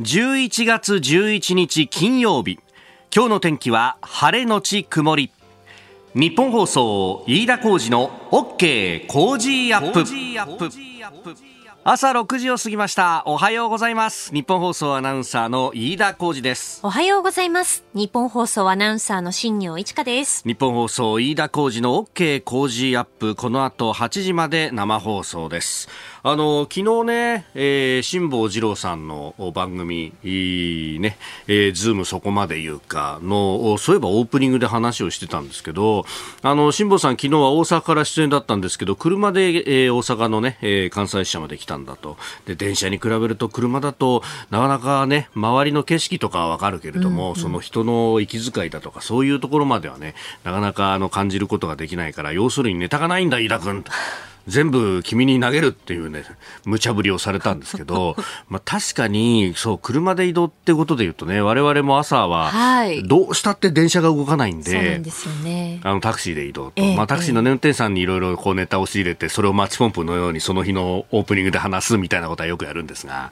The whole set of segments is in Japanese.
11月11日金曜日。今日の天気は晴れのち曇り。ニッポン放送飯田浩司の OK! Cozy up!。朝6時を過ぎました。おはようございます。ニッポン放送アナウンサーの飯田浩司です。おはようございます。ニッポン放送アナウンサーの新行市佳です。ニッポン放送飯田浩司の OK! Cozy up!。この後8時まで生放送です。あの昨日ね、えー、辛坊治郎さんの番組、ね、えー、ズームそこまで言うかの、そういえばオープニングで話をしてたんですけど、あの、辛坊さん昨日は大阪から出演だったんですけど、車で、えー、大阪のね、えー、関西支社まで来たんだと。で、電車に比べると車だと、なかなかね、周りの景色とかはわかるけれども、うんうん、その人の息遣いだとか、そういうところまではね、なかなかあの感じることができないから、要するにネタがないんだ、飯田君。全部君に投げるっていうね、無茶ぶりをされたんですけど、まあ確かに、そう、車で移動ってことで言うとね、我々も朝は、どうしたって電車が動かないんで、ね。あの、タクシーで移動と。えまあタクシーの、ね、運転手さんにいろいろこうネタを仕入れて、それをマッチポンプのようにその日のオープニングで話すみたいなことはよくやるんですが、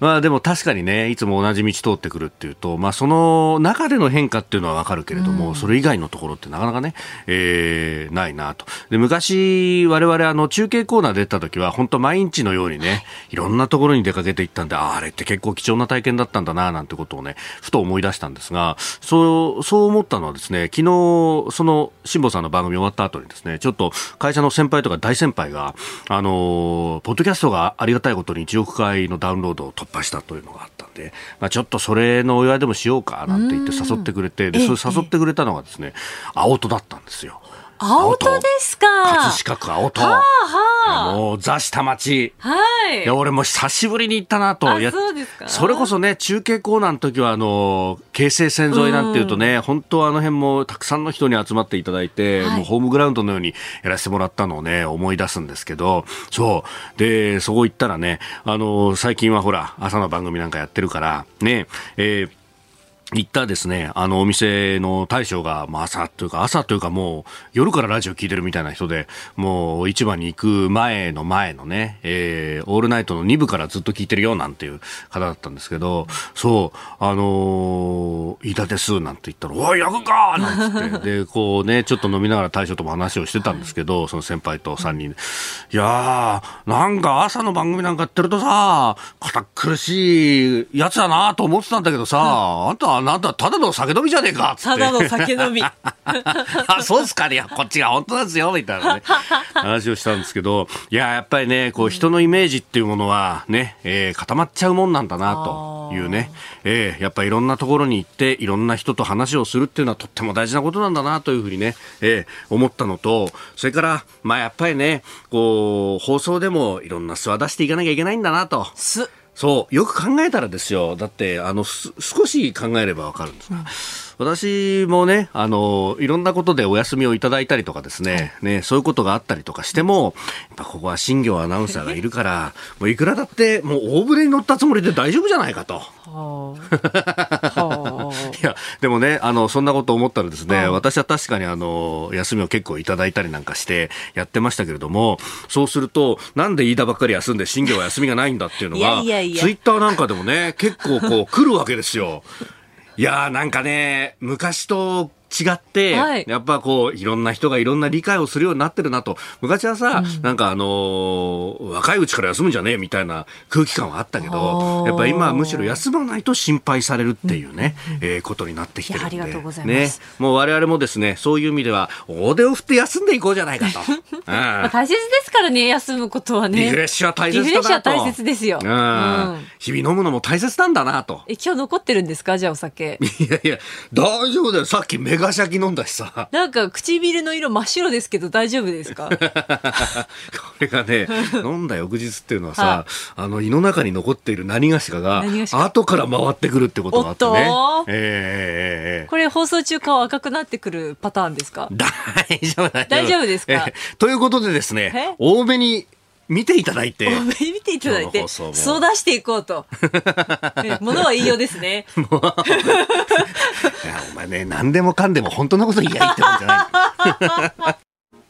まあでも確かにね、いつも同じ道通ってくるっていうと、まあその中での変化っていうのはわかるけれども、うん、それ以外のところってなかなかね、えー、ないなと。で、昔、我々あの中継コーナーでった時は、本当毎日のようにね、いろんなところに出かけていったんで、ああれって結構貴重な体験だったんだな、なんてことをね、ふと思い出したんですが、そう、そう思ったのはですね、昨日、その、辛坊さんの番組終わった後にですね、ちょっと会社の先輩とか大先輩が、あの、ポッドキャストがありがたいことに1億回のダウンロードを突破したというのがあったんで、まあ、ちょっとそれのお祝いでもしようか、なんて言って誘ってくれて、で、それ誘ってくれたのがですね、青戸だったんですよ。青戸ですか。葛飾区青戸。はあはあ、もう座下町。はい。いや、俺も久しぶりに行ったなと。そうですか。それこそね、中継コーナーの時は、あの、京成線沿いなんていうとね、うん、本当あの辺もたくさんの人に集まっていただいて、はい、もうホームグラウンドのようにやらせてもらったのをね、思い出すんですけど、そう。で、そこ行ったらね、あの、最近はほら、朝の番組なんかやってるから、ね、えー行ったですね、あのお店の大将が、まあ、朝というか、朝というかもう夜からラジオ聞いてるみたいな人で、もう市場に行く前の前のね、えー、オールナイトの2部からずっと聞いてるよなんていう方だったんですけど、そう、あのー、飯田ですなんて言ったら、おい、焼くかなんつって、で、こうね、ちょっと飲みながら大将とも話をしてたんですけど、その先輩と3人、いやー、なんか朝の番組なんかやってるとさ、堅苦しいやつだなと思ってたんだけどさ、あんたあなたただの酒飲みじゃねえかただの酒飲み。あそうですかね。こっちが本当ですよみたいなね。話をしたんですけどいややっぱりねこう人のイメージっていうものはね、えー、固まっちゃうもんなんだなというね、えー、やっぱいろんなところに行っていろんな人と話をするっていうのはとっても大事なことなんだなというふうにね、えー、思ったのとそれからまあやっぱりねこう放送でもいろんな素は出していかなきゃいけないんだなと。すそう、よく考えたらですよ。だって、あの、少し考えればわかるんですが。うん私もね、あの、いろんなことでお休みをいただいたりとかですね、ね、そういうことがあったりとかしても、やっぱここは新業アナウンサーがいるから、もういくらだって、もう大船に乗ったつもりで大丈夫じゃないかと。いや、でもね、あの、そんなこと思ったらですね、私は確かにあの、休みを結構いただいたりなんかしてやってましたけれども、そうすると、なんで飯田ばっかり休んで新業は休みがないんだっていうのが、ツイッターなんかでもね、結構こう来るわけですよ。いやーなんかね、昔と違って、はい、やっぱこう、いろんな人がいろんな理解をするようになってるなと。昔はさ、うん、なんかあのー、若いうちから休むんじゃねえみたいな空気感はあったけど、やっぱ今はむしろ休まないと心配されるっていうね、うん、えー、ことになってきてるんで。ありがとうございます。ね、もう我々もですね、そういう意味では、大手を振って休んでいこうじゃないかと。うん、大切ですからね、休むことはね。リフレッシュは大切だなと。リフレッシュは大切ですよ。うん。日々飲むのも大切なんだなと。え、今日残ってるんですか？じゃあお酒。いやいや、大丈夫だよ。さっきメガシャキ飲んだしさ。さ。なんか唇の色真っ白ですけど大丈夫ですか？これがね、飲んだ翌日っていうのはさ、はあの胃の中に残っている何がしかが後から回ってくるってことがあってね。えー、これ放送中顔赤くなってくるパターンですか？大丈夫大丈夫。ですか、ということでですね、多めに見ていただいて。見ていただいて、そう出していこうと。ものは言いようですね。いや、お前ね、何でもかんでも本当のこと言いやいいってもんじゃない。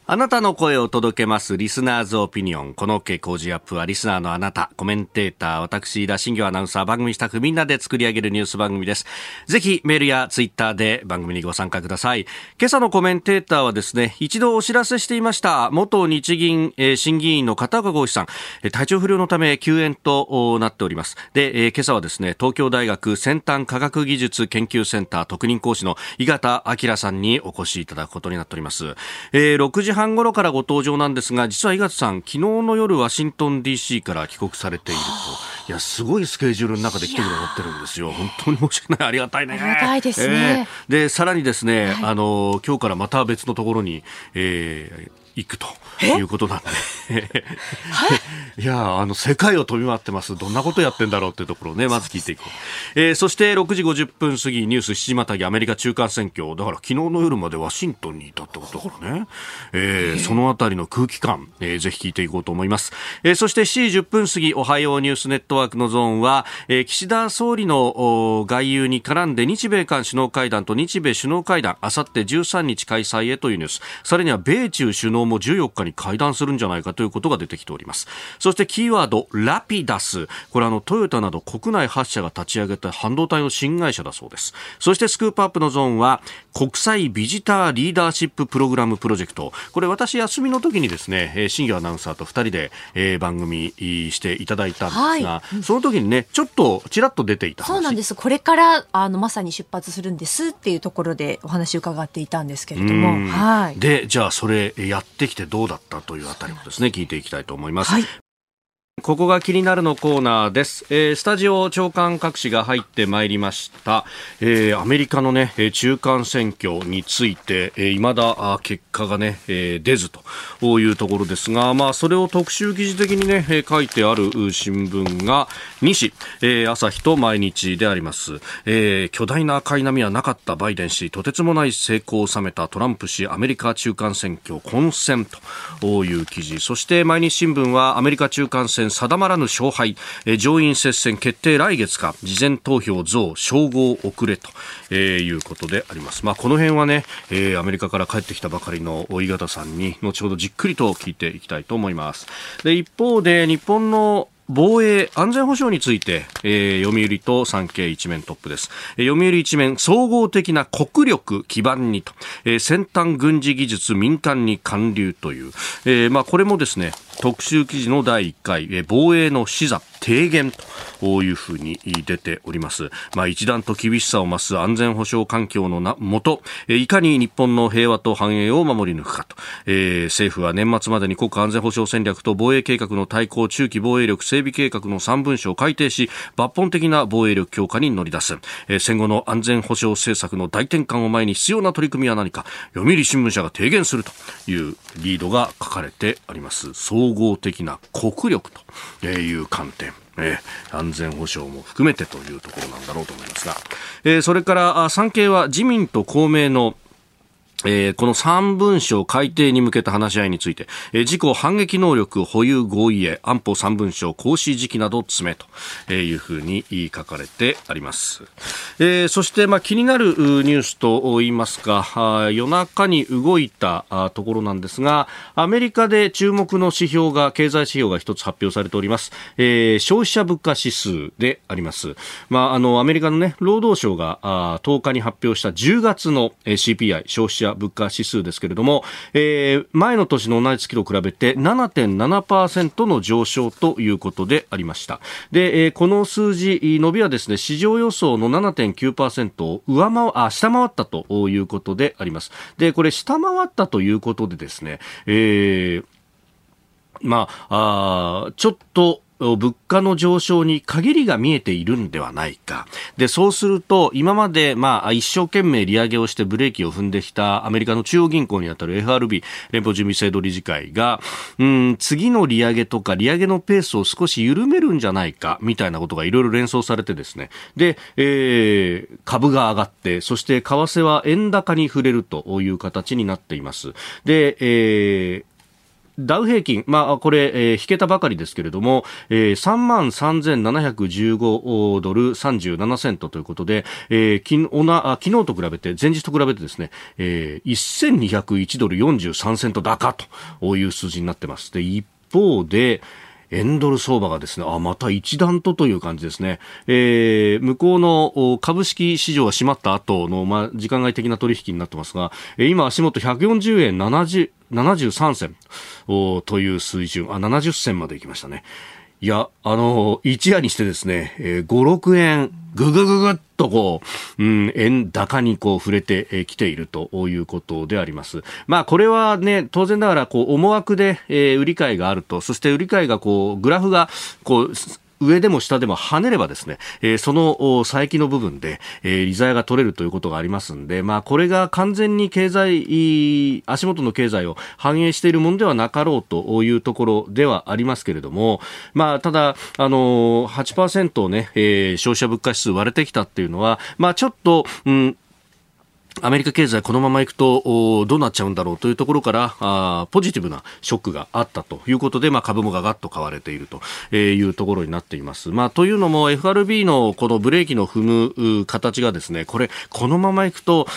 あなたの声を届けますリスナーズオピニオン。この OK 工事アップはリスナーのあなた、コメンテーター、私、田新行アナウンサー、番組スタッフみんなで作り上げるニュース番組です。ぜひメールやツイッターで番組にご参加ください。今朝のコメンテーターはですね、一度お知らせしていました、元日銀、えー、審議員の片岡剛志さん、体調不良のため休園となっております。で、えー、今朝はですね、東京大学先端科学技術研究センター特任講師の井形明さんにお越しいただくことになっております。えー、6時半頃からご登場なんですが、実は井勝さん、昨日の夜ワシントン DC から帰国されていると。いや、すごいスケジュールの中で来てくださってるんですよ。本当に申し訳ない。ありがたいね。ありがたいですね。えー、で、さらにですね、はい、あの、今日からまた別のところに、えー、行くということなんで。い。やあの世界を飛び回ってます。どんなことやってんだろうっていうところをねまず聞いていこう、えー、そして6時50分過ぎニュース7時またぎアメリカ中間選挙。だから昨日の夜までワシントンにいたってことだからね、えー、そのあたりの空気感、えー、ぜひ聞いていこうと思います、えー、そして7時10分過ぎおはようニュースネットワークのゾーンは、えー、岸田総理の外遊に絡んで日米韓首脳会談と日米首脳会談あさって13日開催へというニュース。さらには米中首脳も14日に会談するんじゃないかということが出てきております。そしてキーワードラピダス。これあのトヨタなど国内8社が立ち上げた半導体の新会社だそうです。そしてスクープアップのゾーンは国際ビジターリーダーシッププログラムプロジェクト。これ私休みの時にですね新業アナウンサーと2人で、えー、番組していただいたんですが、はい、その時にねちょっとちらっと出ていたそうなんです。これからあのまさに出発するんですっていうところでお話伺っていたんですけれども、はい、でじゃあそれやってきてどうだったというあたりもですね聞いていきたいと思います。はいここが気になるのコーナーです。えー、スタジオ長官各紙が入ってまいりました。えー、アメリカのね、中間選挙について、えー、未だ結果がね、えー、出ずというところですが、まあ、それを特集記事的にね、え、書いてある新聞が2紙、えー、朝日と毎日であります。えー、巨大な赤い波はなかったバイデン氏、とてつもない成功を収めたトランプ氏、アメリカ中間選挙混戦という記事。そして毎日新聞はアメリカ中間選定まらぬ勝敗、え上院接戦決定来月か、事前投票増、称号遅れと、えー、いうことであります。まあ、この辺はね、えー、アメリカから帰ってきたばかりの井形さんに、後ほどじっくりと聞いていきたいと思います。で、一方で、日本の防衛安全保障について、えー、読売と産経一面トップです、えー、読売一面総合的な国力基盤にと、えー、先端軍事技術民間に還流という、えーまあ、これもですね特集記事の第1回、えー、防衛の視座。提言というふうに出ております。まあ、一段と厳しさを増す安全保障環境のもと、いかに日本の平和と繁栄を守り抜くかと、えー、政府は年末までに国家安全保障戦略と防衛計画の対抗中期防衛力整備計画の3文書を改定し、抜本的な防衛力強化に乗り出す。えー、戦後の安全保障政策の大転換を前に必要な取り組みは何か、読売新聞社が提言するというリードが書かれてあります。総合的な国力という観点。え、安全保障も含めてというところなんだろうと思いますが、え、それから産経は自民と公明のえー、この3文書改定に向けた話し合いについて、えー、自己反撃能力保有合意へ安保3文書行使時期など詰めというふうに書かれてあります。えー、そして、まあ、気になるニュースと言いますか、夜中に動いたところなんですが、アメリカで注目の指標が、経済指標が一つ発表されております。えー、消費者物価指数であります。まあ、あの、アメリカのね、労働省があ10日に発表した10月の CPI、消費者物価指数ですけれども、えー、前の年の同じ月と比べて7.7%の上昇ということでありました。で、えー、この数字、伸びはですね、市場予想の7.9%を上回、あ、下回ったということであります。で、これ下回ったということでですね、えー、まあ、あちょっと、物価の上昇に限りが見えているんではないか。で、そうすると、今まで、まあ、一生懸命利上げをしてブレーキを踏んできたアメリカの中央銀行にあたる FRB、連邦準備制度理事会が、うん、次の利上げとか利上げのペースを少し緩めるんじゃないか、みたいなことがいろいろ連想されてですね。で、えー、株が上がって、そして為替は円高に触れるという形になっています。で、えーダウ平均、まあ、これ、えー、引けたばかりですけれども、えー、3万3715ドル37セントということで、えー、きおな昨日と比べて、前日と比べてですね、えー、1201ドル43セント高という数字になってます。で、一方で、円ドル相場がですね、あ、また一段とという感じですね。えー、向こうの株式市場が閉まった後の、まあ、時間外的な取引になってますが、今足元140円70、73銭という水準、あ、70銭まで行きましたね。いや、あの、一夜にしてですね、えー、5、6円、ぐぐぐぐっとこう、うん、円高にこう触れてきているということであります。まあこれはね、当然ながらこう思惑で、えー、売り買いがあると、そして売り買いがこう、グラフがこう、上でも下でも跳ねればですね、えー、その佐伯の部分で、えー、利ザヤが取れるということがありますんで、まあ、これが完全に経済、足元の経済を反映しているものではなかろうというところではありますけれども、まあ、ただ、あのー、8%をね、えー、消費者物価指数割れてきたっていうのは、まあ、ちょっと、うんアメリカ経済このままいくとどうなっちゃうんだろうというところからポジティブなショックがあったということで、まあ、株もガガッと買われているというところになっています。まあ、というのも FRB のこのブレーキの踏む形がですねこれこのままいくと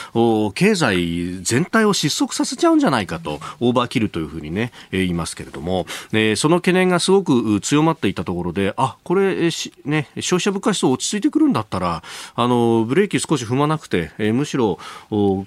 経済全体を失速させちゃうんじゃないかとオーバーキルというふうにね言いますけれども、えー、その懸念がすごく強まっていたところであこれ、ね、消費者物価指数落ち着いてくるんだったらあのブレーキ少し踏まなくて、むしろ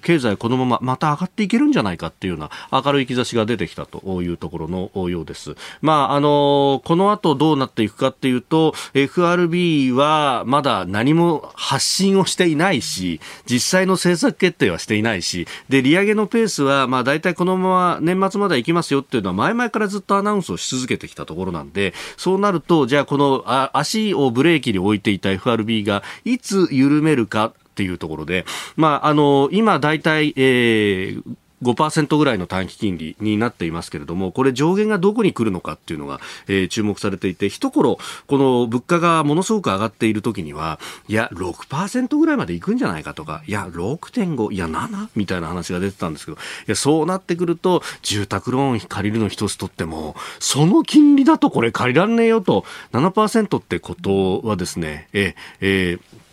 経済このまままた上がっていけるんじゃないかっていうような明るい兆しが出てきたというところのようです。まあ、あの、この後どうなっていくかっていうと、FRB はまだ何も発信をしていないし、実際の政策決定はしていないし、で、利上げのペースは、まあ、大体このまま年末まで行きますよっていうのは前々からずっとアナウンスをし続けてきたところなんで、そうなると、じゃあこのあ足をブレーキに置いていた FRB がいつ緩めるかっていうところで、まあ、あの、今大体、えー、5%ぐらいの短期金利になっていますけれども、これ上限がどこに来るのかっていうのが、えー、注目されていて、一頃、この物価がものすごく上がっている時には、いや、6%ぐらいまで行くんじゃないかとか、いや、6.5、いや、7? みたいな話が出てたんですけど、いや、そうなってくると、住宅ローン借りるの一つとっても、その金利だとこれ借りらんねえよと、7%ってことはですね、え、えー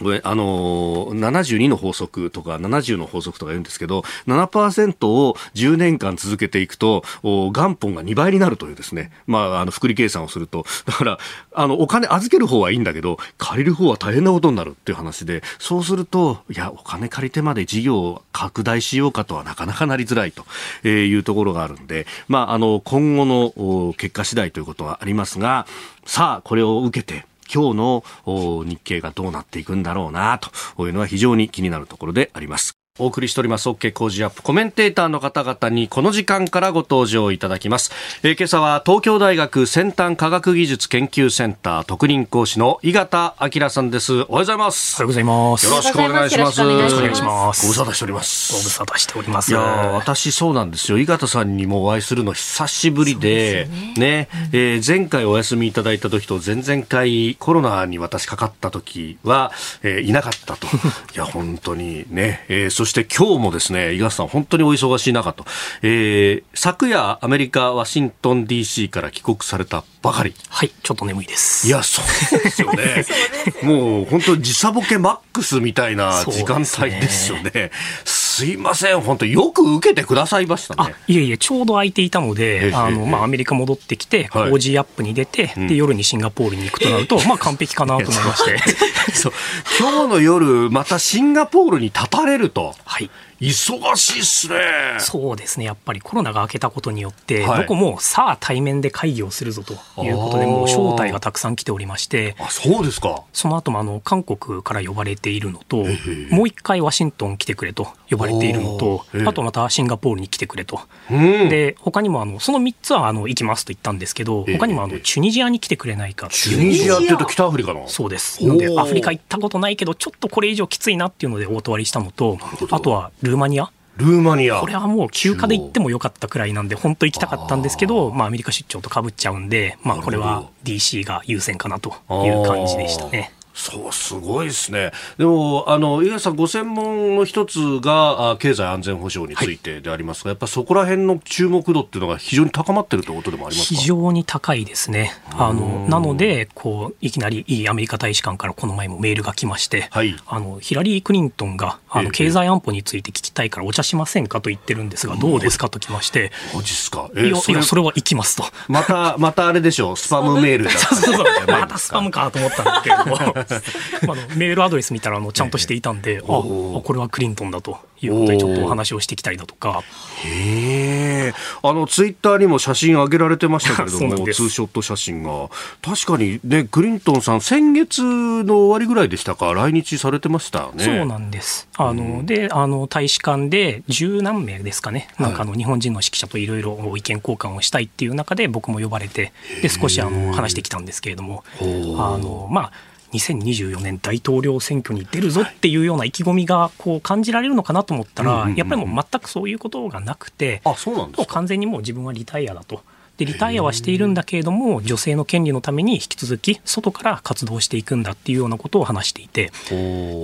これ、あのー、72の法則とか70の法則とか言うんですけど、7%を10年間続けていくと、元本が2倍になるというですね、まあ、あの、複利計算をすると、だから、あの、お金預ける方はいいんだけど、借りる方は大変なことになるっていう話で、そうすると、いや、お金借りてまで事業を拡大しようかとはなかなかなりづらいというところがあるんで、まあ、あの、今後の結果次第ということはありますが、さあ、これを受けて、今日の日経がどうなっていくんだろうなというのは非常に気になるところであります。お送りしております OK 工事アップ。コメンテーターの方々にこの時間からご登場いただきます、えー、今朝は東京大学先端科学技術研究センター特任講師の井形明さんです。おはようございます。おはようございます。よろしくお願いします。よろしくお願いします。ご無沙汰しております。ご無沙汰しております。いや私そうなんですよ。井形さんにもお会いするの久しぶりでね。ね、うん、えー、前回お休みいただいた時と前々回コロナに私かかった時は、えー、いなかったと。いや本当にね、えー、そして今日もですね、井川さん、本当にお忙しい中と、えー、昨夜、アメリカ・ワシントン DC から帰国されたばかり。はい、ちょっと眠いです。いや、そうですよね。もう本当時差ボケマックスみたいな時間帯ですよね。すいません、本当よく受けてくださいましたね。いえいえ、ちょうど空いていたので、あの、まあ、アメリカ戻ってきて、はい、 Cozy up! に出て、で、夜にシンガポールに行くとなると、まあ、完璧かなと思いまして。そう。今日の夜、またシンガポールに立たれると。はい。忙しいっすね。そうですね。やっぱりコロナが明けたことによって、はい、どこもさあ対面で会議をするぞということでもう招待がたくさん来ておりましてあそうですか。その後もあの韓国から呼ばれているのともう一回ワシントン来てくれと呼ばれているのとあとまたシンガポールに来てくれと、で他にもあのその3つはあの行きますと言ったんですけど他にもあのチュニジアに来てくれないかチュニジアっていうと北アフリカの？そうです。なのでアフリカ行ったことないけどちょっとこれ以上きついなっていうのでお断りしたのとあとはルーマニア？ルーマニア。これはもう休暇で行ってもよかったくらいなんで本当行きたかったんですけどまあ、アメリカ出張とかぶっちゃうんで、まあ、これは DC が優先かなという感じでしたね。そう、すごいですね。でも、あの、井上さん、ご専門の一つが、あ経済安全保障についてでありますが、はい、やっぱそこら辺の注目度っていうのが非常に高まってるということでもあります非常に高いですね。あの、なので、こう、いきなりいいアメリカ大使館からこの前もメールが来まして、はい、あの、ヒラリー・クリントンが、あの、経済安保について聞きたいからお茶しませんかと言ってるんですが、どうですかと来まして、マジっすか？えー、いや、それそれは行きますと。また、またあれでしょう、スパムメールだ。そうそうそう。またスパムかと思ったんですけれども、あのメールアドレス見たらあのちゃんとしていたんで、あこれはクリントンだということでちょっとお話をしていきたいだとか。へえあのツイッターにも写真上げられてましたけれども ツーショット写真が。確かにねクリントンさん先月の終わりぐらいでしたか？来日されてましたね。そうなんです。あの、うん、であの大使館で十何名ですかね。なんかあの日本人の指揮者といろいろ意見交換をしたいっていう中で僕も呼ばれてで少しあの話してきたんですけれども。あのまあ2024年大統領選挙に出るぞっていうような意気込みがこう感じられるのかなと思ったら、やっぱりもう全くそういうことがなくて、あそうなんです完全にもう自分はリタイアだと。でリタイアはしているんだけれども女性の権利のために引き続き外から活動していくんだっていうようなことを話していて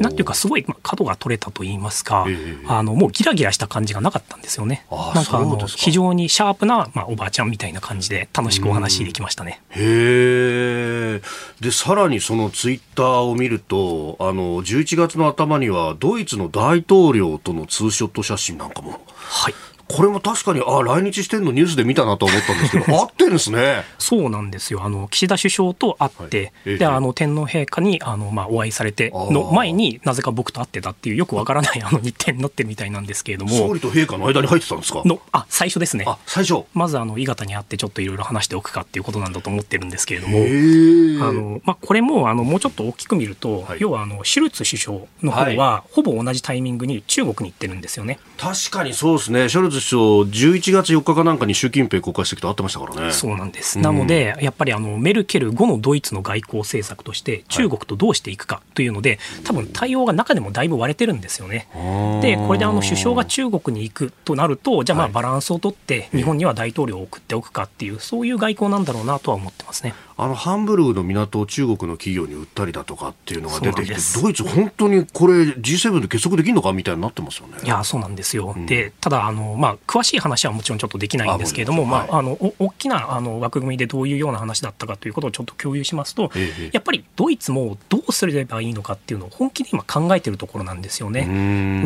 なんていうかすごい角が取れたと言いますか、あのもうギラギラした感じがなかったんですよね。なんかあの非常にシャープな、まあ、おばあちゃんみたいな感じで楽しくお話できましたね。へでさらにそのツイッターを見るとあの11月の頭にはドイツの大統領とのツーショット写真なんかも。はいこれも確かに、あ来日してんのニュースで見たなと思ったんですけど、会ってんですね。そうなんですよ。あの、岸田首相と会って、はい、で、あの、天皇陛下に、あの、まあ、お会いされての前になぜか僕と会ってたっていう、よくわからない、あの、日程になってるみたいなんですけれども。総理と陛下の間に入ってたんですか？の、あ、最初ですね。あ、最初。まず、あの、伊方に会って、ちょっといろいろ話しておくかっていうことなんだと思ってるんですけれども、あの、まあ、これも、あの、もうちょっと大きく見ると、はい、要は、あの、シュルツ首相の方は、ほぼ同じタイミングに中国に行ってるんですよね。確かにそうですね。シュルツ首相、11月4日かなんかに習近平国家主席と会ってましたからね。そうなんです。なので、やっぱりあのメルケル後のドイツの外交政策として、中国とどうしていくかというので、多分対応が中でもだいぶ割れてるんですよね。で、これであの首相が中国に行くとなると、じゃあまあバランスを取って、日本には大統領を送っておくかっていう、そういう外交なんだろうなとは思ってますね。あのハンブルグの港を中国の企業に売ったりだとかっていうのが出てきて、ドイツ、本当にこれ、G7 で結束できるのかみたいになってますよね。いや、そうなんですよ。うん、で、ただあの、まあ、詳しい話はもちろんちょっとできないんですけれども、まあ、あの大きなあの枠組みでどういうような話だったかということをちょっと共有しますと、ええ、やっぱりドイツもどうすればいいのかっていうのを本気で今考えているところなんですよね。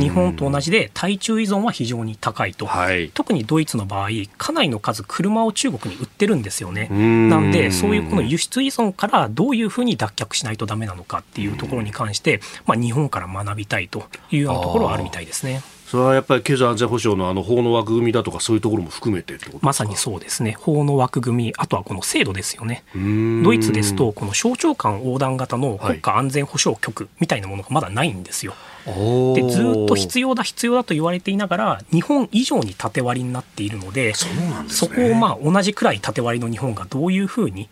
日本と同じで対中依存は非常に高いと、はい、特にドイツの場合、かなりの数、車を中国に売ってるんですよね。なんで、そういうこの輸出依存からどういうふうに脱却しないとだめなのかっていうところに関して、まあ、日本から学びたいというようなところはあるみたいですね。それはやっぱり経済安全保障のあの法の枠組みだとかそういうところも含めてまさにそうですね。法の枠組みあとはこの制度ですよね。ドイツですとこの省庁間横断型の国家安全保障局みたいなものがまだないんですよ、はい、でずっと必要だ必要だと言われていながら日本以上に縦割りになっているのでそ、ね、そこをまあ同じくらい縦割りの日本がどういうふうに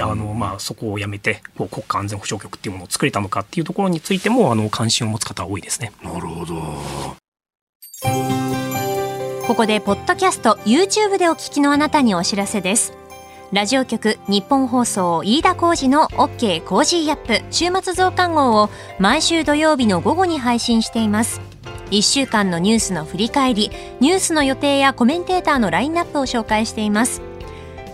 あのまあそこをやめてこう国家安全保障局っていうものを作れたのかっていうところについてもあの関心を持つ方は多いですね。なるほど。ここでポッドキャスト YouTube でお聞きのあなたにお知らせですラジオ局日本放送飯田浩二の OK コージーアップ週末増刊号を毎週土曜日の午後に配信しています。1週間のニュースの振り返りニュースの予定やコメンテーターのラインナップを紹介しています。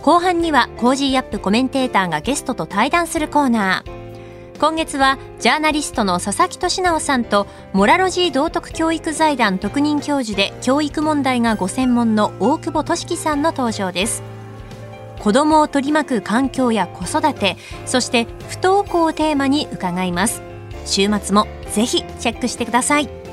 後半にはコージーアップコメンテーターがゲストと対談するコーナー。今月はジャーナリストの佐々木俊尚さんとモラロジー道徳教育財団特任教授で教育問題がご専門の大久保俊輝さんの登場です。子どもを取り巻く環境や子育てそして不登校をテーマに伺います週末もぜひチェックしてください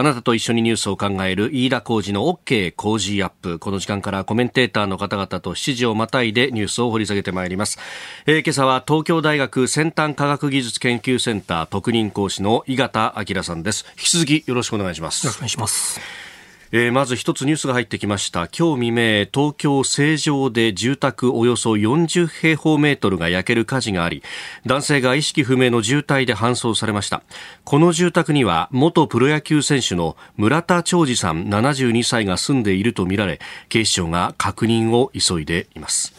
あなたと一緒にニュースを考える飯田浩二の OK 工事アップ。この時間からコメンテーターの方々と7時をまたいでニュースを掘り下げてまいります。えー、今朝は東京大学先端科学技術研究センター特任講師の井形明さんです。引き続きよろしくお願いします。よろしくお願いします。えー、まず一つニュースが入ってきました。今日未明東京成城で住宅およそ40平方メートルが焼ける火事があり男性が意識不明の重体で搬送されました。この住宅には元プロ野球選手の村田兆治さん72歳が住んでいるとみられ警視庁が確認を急いでいます、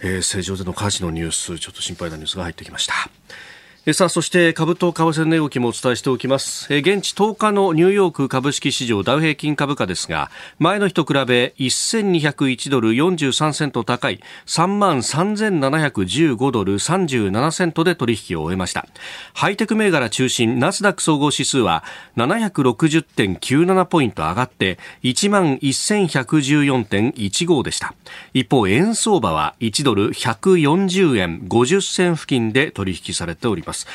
えー、成城での火事のニュースちょっと心配なニュースが入ってきました。さあ、そして株と為替値動きもお伝えしておきます。現地10日のニューヨーク株式市場ダウ平均株価ですが、前の日と比べ1201ドル43セント高い3万3715ドル37セントで取引を終えました。ハイテク銘柄中心ナスダック総合指数は760.97ポイント上がって1万1114.15でした。一方、円相場は1ドル140円50銭付近で取引されております。ます、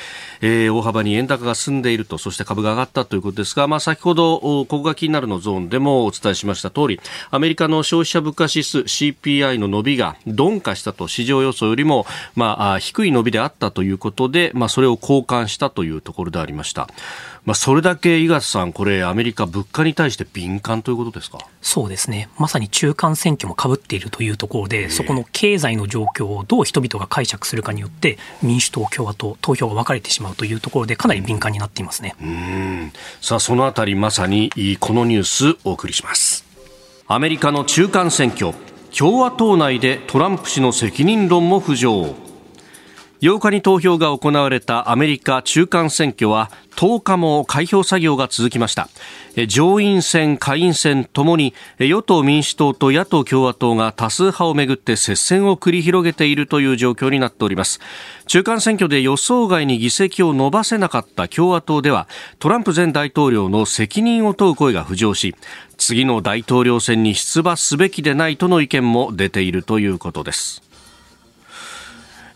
えー、大幅に円高が進んでいるとそして株が上がったということですが、まあ、先ほどここが気になるのゾーンでもお伝えしました通りアメリカの消費者物価指数 CPI の伸びが鈍化したと市場予想よりも、まあ、低い伸びであったということで、まあ、それを交換したというところでありました。まあ、それだけ井勝さん、これ、アメリカ、物価に対して敏感ということですか？そうですね、まさに中間選挙もかぶっているというところで、そこの経済の状況をどう人々が解釈するかによって、民主党、共和党、投票が分かれてしまうというところで、かなり敏感になっていますね。うん。さあ、そのあたり、まさにこのニュース、お送りします。アメリカの中間選挙、共和党内でトランプ氏の責任論も浮上。8日に投票が行われたアメリカ中間選挙は10日も開票作業が続きました。上院選、下院選ともに与党民主党と野党共和党が多数派をめぐって接戦を繰り広げているという状況になっております。中間選挙で予想外に議席を伸ばせなかった共和党ではトランプ前大統領の責任を問う声が浮上し次の大統領選に出馬すべきでないとの意見も出ているということです。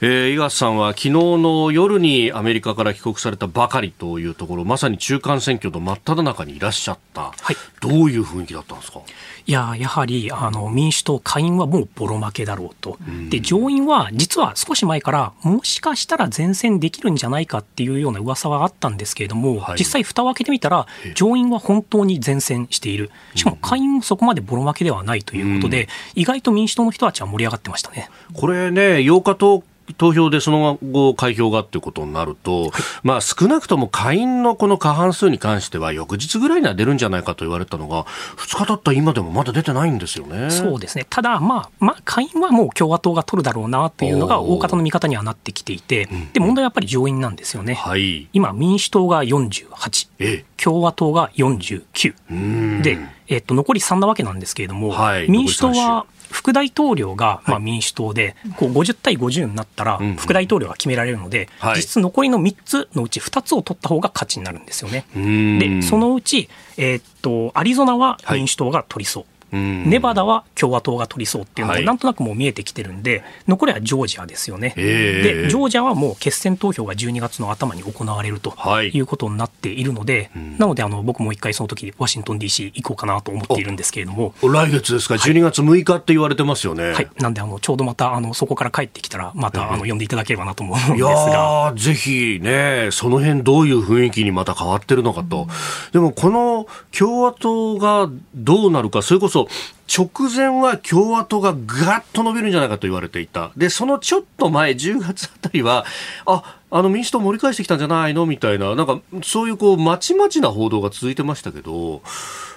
えー、井笠さんは昨日の夜にアメリカから帰国されたばかりというところまさに中間選挙の真っ只中にいらっしゃった、はい、どういう雰囲気だったんですか？いややはりあの民主党下院はもうボロ負けだろうと、うん、で上院は実は少し前からもしかしたら前線できるんじゃないかっていうような噂はあったんですけれども、はい、実際蓋を開けてみたら上院は本当に前線している。しかも下院もそこまでボロ負けではないということで、うん、意外と民主党の人たちは盛り上がってましたね。これね8日と投票でその後開票がっていうことになると、まあ少なくとも下院のこの過半数に関しては翌日ぐらいには出るんじゃないかと言われたのが、2日経った今でもまだ出てないんですよね。そうですね。ただ、まあ、まあ、下院はもう共和党が取るだろうなというのが大方の見方にはなってきていて、で、問題はやっぱり上院なんですよね。はい、今、民主党が48、え共和党が49。で、えっと、残り3なわけなんですけれども、はい、民主党は副大統領がまあ民主党で、こう50対50になったら、副大統領が決められるので、実質残りの3つのうち2つを取った方が勝ちになるんですよね。で、そのうち、えー、っと、アリゾナは民主党が取りそう。ネバダは共和党が取りそうっていうのがなんとなくもう見えてきてるんで、はい、残りはジョージアですよね、でジョージアはもう決選投票が12月の頭に行われるとい。うことになっているので、はい、なのであの僕も一回その時ワシントン DC 行こうかなと思っているんですけれども。来月ですか、12月6日って言われてますよね。はい、なんであのちょうどまたあのそこから帰ってきたら、またあの呼んでいただければなと思うんですが。ぜひね、その辺どういう雰囲気にまた変わってるのかと、でもこの共和党がどうなるか、それこそ直前は共和党がガッと伸びるんじゃないかと言われていた。で、そのちょっと前、10月あたりは、あ、あの民主党盛り返してきたんじゃないの？みたいな、なんかそういうこう、まちまちな報道が続いてましたけど、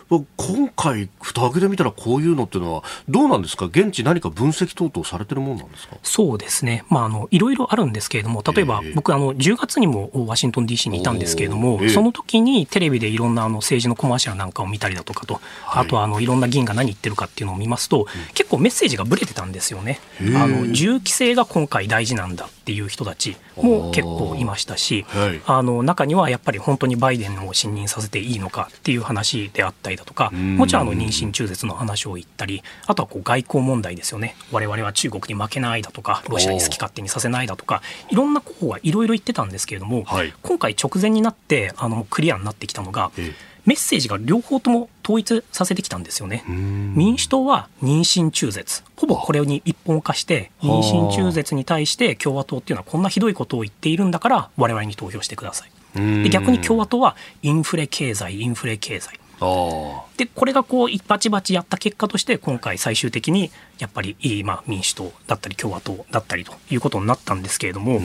今回、蓋開けてみたらこういうのっていうのは、どうなんですか、現地、何か分析等々されてるもんなんですか？そうですね、まあ、あのいろいろあるんですけれども、例えば、えー、僕あの、10月にもワシントン DC にいたんですけれども、えー、その時にテレビでいろんなあの政治のコマーシャルなんかを見たりだとかと、はい、あとあのいろんな議員が何言ってるかっていうのを見ますと、うん、結構メッセージがぶれてたんですよね。あの銃規制が今回大事なんだっていう人たちも結構いましたし、はい、あの中にはやっぱり本当にバイデンを信任させていいのかっていう話であったりだとか、もちろんあの妊娠中絶の話を言ったりあとはこう外交問題ですよね。我々は中国に負けないだとかロシアに好き勝手にさせないだとかいろんな候補がいろいろ言ってたんですけれども、はい、今回直前になってあのクリアになってきたのが、メッセージが両方とも統一させてきたんですよね。民主党は妊娠中絶、ほぼこれに一本化して、妊娠中絶に対して共和党っていうのはこんなひどいことを言っているんだから、我々に投票してください。で逆に共和党はインフレ経済、インフレ経済。でこれがこうバチバチやった結果として今回最終的にやっぱり、まあ、民主党だったり共和党だったりということになったんですけれども、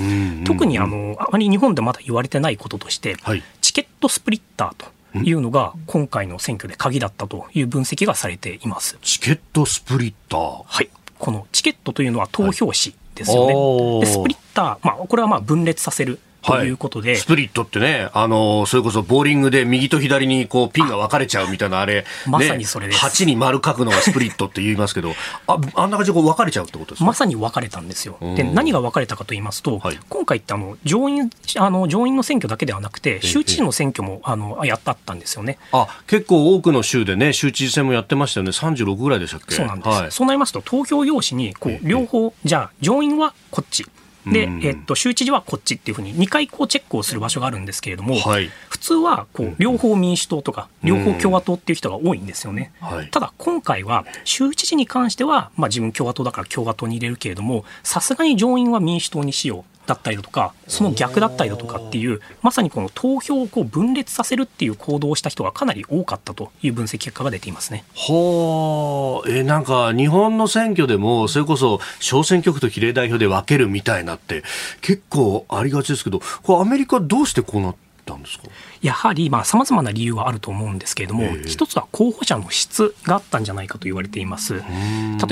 特にあのあまり日本でまだ言われてないこととして、はい、チケットスプリッターというのが今回の選挙で鍵だったという分析がされています。チケットスプリッター。はい。このチケットというのは投票紙ですよね、はい、でスプリッター、まあ、これはまあ分裂させるということで、はい、スプリットってね、あのそれこそボーリングで右と左にこうピンが分かれちゃうみたいなあれ、まさにそれです。8に丸書くのがスプリットって言いますけど、ああんな感じでこう分かれちゃうってことですか？まさに分かれたんですよ。で、何が分かれたかと言いますと、はい、今回ってあの上院あの上院の選挙だけではなくて、州知事の選挙もあのやったったんですよね。あ結構多くの州でね、州知事選もやってましたよね、36ぐらいでしたっけ？そうなんです。はい、そうなりますと、投票用紙にこう両方、じゃあ、上院はこっち。で、えっと、州知事はこっちっていうふうに2回こうチェックをする場所があるんですけれども、はい、普通はこう両方民主党とか両方共和党っていう人が多いんですよね、はい、ただ今回は州知事に関しては、まあ、自分共和党だから共和党に入れるけれどもさすがに上院は民主党にしようだったりだとかその逆だったりだとかっていうまさにこの投票をこう分裂させるっていう行動をした人がかなり多かったという分析結果が出ていますね。はあ。えなんか日本の選挙でもそれこそ小選挙区と比例代表で分けるみたいなって結構ありがちですけどこれアメリカどうしてこうなったんですか？やはりさまざ、まな理由はあると思うんですけれども、一つは候補者の質があったんじゃないかと言われています。例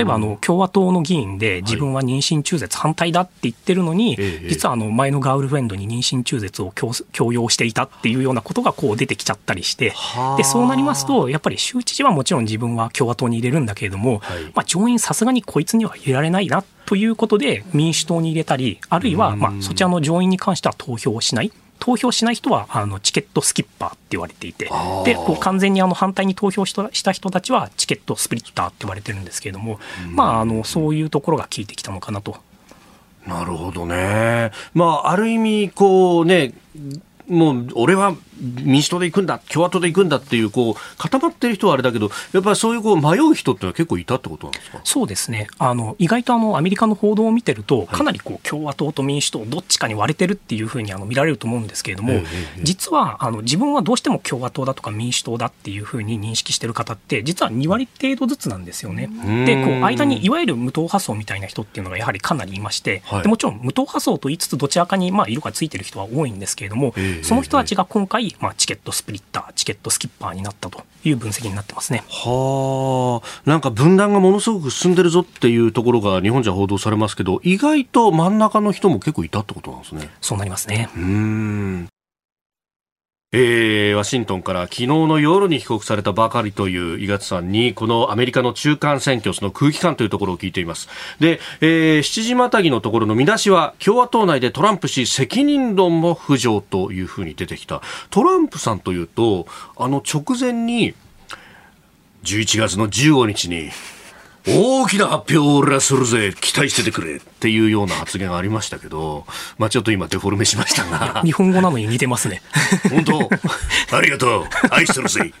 えばあの共和党の議員で自分は妊娠中絶反対だって言ってるのに、はい、実はあの前のガールフレンドに妊娠中絶を強要していたっていうようなことがこう出てきちゃったりして、でそうなりますと、やっぱり州知事はもちろん自分は共和党に入れるんだけれども、はい、まあ、上院さすがにこいつには入れられないなということで民主党に入れたり、あるいはまあそちらの上院に関しては投票をしない。投票しない人はあのチケットスキッパーって言われていてでこう完全にあの反対に投票した人たちはチケットスプリッターって言われてるんですけれども、まあ、あのそういうところが効いてきたのかなと。なるほどね。まあ、ある意味、こうね、もう俺は民主党で行くんだ、共和党で行くんだっていう、こう、固まってる人はあれだけど、やっぱりそういうこう迷う人ってのは結構いたってことなんですか？そうですね。あの、意外とあの、アメリカの報道を見てると、かなりこう、共和党と民主党、どっちかに割れてるっていうふうにあの見られると思うんですけれども、実は、あの、自分はどうしても共和党だとか民主党だっていうふうに認識してる方って、実は2割程度ずつなんですよね。で、こう、間にいわゆる無党派層みたいな人っていうのがやはりかなりいまして、はい、でもちろん無党派層と言いつつ、どちらかにまあ色がついてる人は多いんですけれども、その人たちが今回、まあ、チケットスプリッター、チケットスキッパーになったという分析になってますね。はあ、なんか分断がものすごく進んでるぞっていうところが日本じゃ報道されますけど、意外と真ん中の人も結構いたってことなんですね。そうなりますね。うん。えー、ワシントンから昨日の夜に帰国されたばかりという伊賀さんにこのアメリカの中間選挙その空気感というところを聞いています。で、えー、7時またぎのところの見出しは共和党内でトランプ氏責任論も浮上というふうに出てきた。トランプさんというとあの直前に11月の15日に大きな発表を俺はするぜ、期待しててくれっていうような発言がありましたけど、まあちょっと今デフォルメしましたが。日本語なのに似てますね。本当？ありがとう愛してるぜ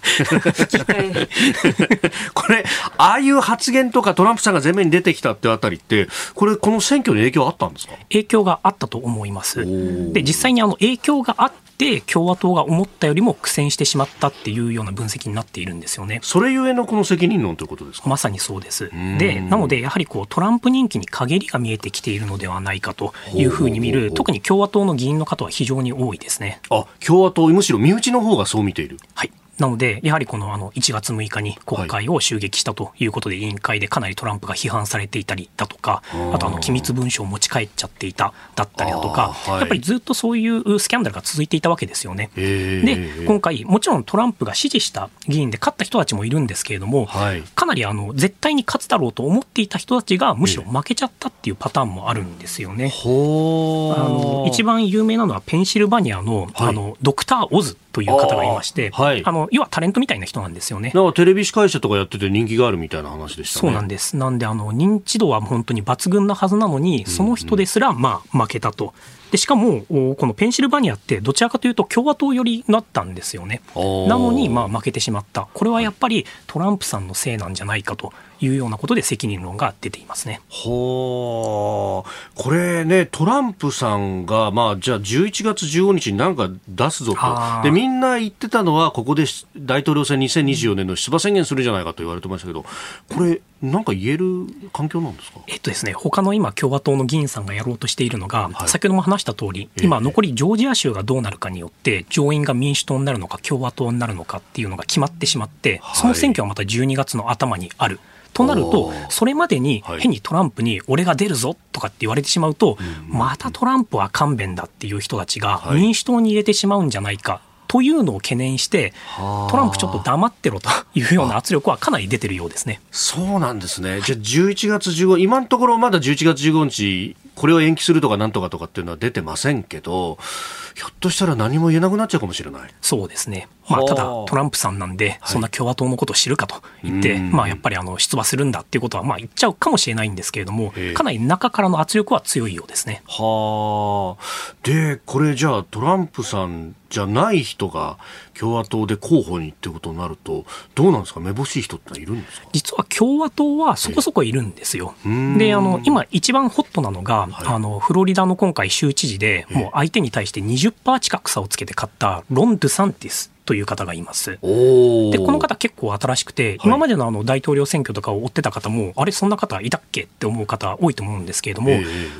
これ、ああいう発言とかトランプさんが前面に出てきたってあたりって、これ、この選挙に影響あったんですか？影響があったと思います。で、実際にあの影響があっって共和党が思ったよりも苦戦してしまったっていうような分析になっているんですよね。それゆえのこの責任論ということですか？まさにそうです。で、なのでやはりこうトランプ人気に陰りが見えてきているのではないかというふうに見る、特に共和党の議員の方は非常に多いですね。あ、共和党、むしろ身内の方がそう見ている。はい。なので、やはりこのあの1月6日に国会を襲撃したということで、委員会でかなりトランプが批判されていたりだとか、あとあの機密文書を持ち帰っちゃっていただったりだとか、やっぱりずっとそういうスキャンダルが続いていたわけですよね。で、今回、もちろんトランプが支持した議員で勝った人たちもいるんですけれども、かなりあの絶対に勝つだろうと思っていた人たちが、むしろ負けちゃったっていうパターンもあるんですよね。あの一番有名なのは、ペンシルバニアの,、あのドクター・オズという方がいまして、はい、あの要はタレントみたいな人なんですよね。なんかテレビ司会者とかやってて人気があるみたいな話でした、ね、そうなんです。なんであの認知度は本当に抜群なはずなのに、その人ですらまあ負けたと。でしかも、このペンシルバニアってどちらかというと共和党寄りだったんですよね。なのにまあ負けてしまった。これはやっぱりトランプさんのせいなんじゃないかというようなことで責任論が出ていますね。ほこれね、トランプさんが、まあ、じゃあ11月15日に何か出すぞと。で、みんな言ってたのは、ここで大統領選2024年の出馬宣言するじゃないかと言われてましたけど、これ、なんか言える環境なんですか？えっとですね、他の今、共和党の議員さんがやろうとしているのが、はい、先ほども話した通り、今、残りジョージア州がどうなるかによって、上院が民主党になるのか、共和党になるのかっていうのが決まってしまって、その選挙はまた12月の頭にある。となると、それまでに変にトランプに俺が出るぞとかって言われてしまうと、またトランプは勘弁だっていう人たちが民主党に入れてしまうんじゃないか。というのを懸念して、トランプちょっと黙ってろというような圧力はかなり出てるようですね。そうなんですね。じゃあ11月15、今のところまだ11月15日、これを延期するとかなんとかとかっていうのは出てませんけど、ひょっとしたら何も言えなくなっちゃうかもしれない。そうですね。まあ、ただ、トランプさんなんで、そんな共和党のことを知るかと言って、はい、まあ、やっぱりあの出馬するんだっていうことは、まあ、言っちゃうかもしれないんですけれども、かなり中からの圧力は強いようですね。はあ。で、これじゃあ、トランプさんじゃない人が共和党で候補にってことになると、どうなんですか、めぼしい人っているんですか？実は共和党はそこそこいるんですよ。で、あの、今一番ホットなのが、はい、あの、フロリダの今回州知事で、もう相手に対して20%近く差をつけて勝ったロン・ドゥサンティスという方がいます。で、この方結構新しくて、今までのあの大統領選挙とかを追ってた方も、あれ、そんな方いたっけって思う方多いと思うんですけれども、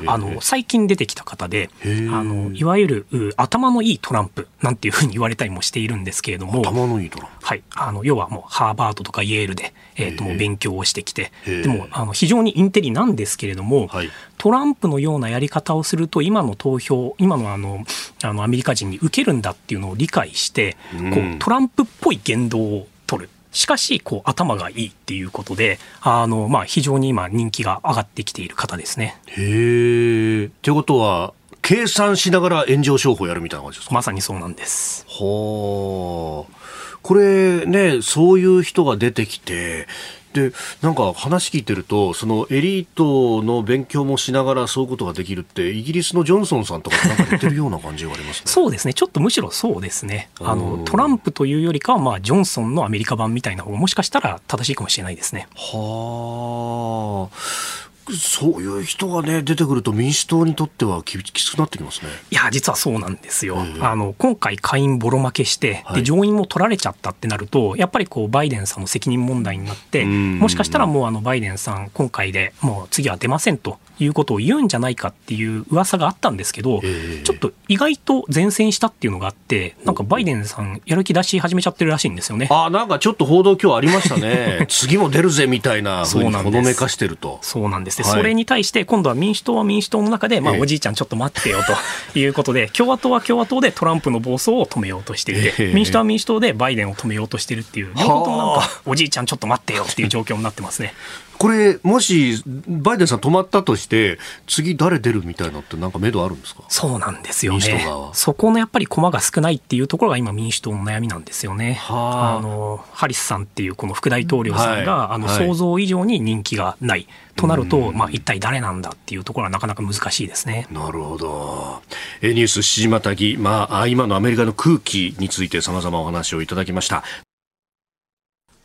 あの、最近出てきた方で、あの、いわゆる頭のいいトランプなんていうふうに言われたりもしているんですけれども、頭のいいトランプ。はい。あの、要はもうハーバードとかイェールで、えっ、ー、と、勉強をしてきて、でも、あの、非常にインテリなんですけれども、はい、トランプのようなやり方をすると、今の投票、今のあの、あの、アメリカ人に受けるんだっていうのを理解して、こう、トランプっぽい言動を取る。しかし、こう、頭がいいっていうことで、あの、まあ、非常に今人気が上がってきている方ですね。へえ。ってことは、計算しながら炎上商法やるみたいな感じですか？まさにそうなんです。はあ。これね、そういう人が出てきて、でなんか話聞いてるとそのエリートの勉強もしながらそういうことができるってイギリスのジョンソンさんとかなんか言ってるような感じがあります、ね、そうですね。ちょっとむしろそうですね。あのトランプというよりかは、まあ、ジョンソンのアメリカ版みたいな方がもしかしたら正しいかもしれないですね。はあそういう人がね、出てくると民主党にとってはききつくなってきますね。いや、実はそうなんですよ。あの、今回下院ボロ負けして、で、上院も取られちゃったってなると、やっぱりこう、バイデンさんの責任問題になって、もしかしたらもうあの、バイデンさん、今回でもう次は出ませんということを言うんじゃないかっていう噂があったんですけど、ちょっと意外と前線したっていうのがあって、なんかバイデンさん、やる気出し始めちゃってるらしいんですよね。あなんかちょっと報道今日ありましたね。次も出るぜみたいなふうにほのめかしてると。そうなんです。それに対して、今度は民主党は民主党の中で、まあ、おじいちゃんちょっと待ってよと いうことで、共和党は共和党でトランプの暴走を止めようとしていて、民主党は民主党でバイデンを止めようとしてるっていう、両方ともなんか、おじいちゃんちょっと待ってよっていう状況になってますね。これ、もしバイデンさん止まったとして、次、誰出るみたいなのって、なんか目処あるんですか？そうなんですよね、そこのやっぱり駒が少ないっていうところが今、民主党の悩みなんですよね。はあのハリスさんっていうこの副大統領さんが、はい、あの想像以上に人気がない。となると、まあ、一体誰なんだっていうところはなかなか難しいですね。なるほど。えニュース七時またぎ、まあ、今のアメリカの空気について様々お話をいただきました。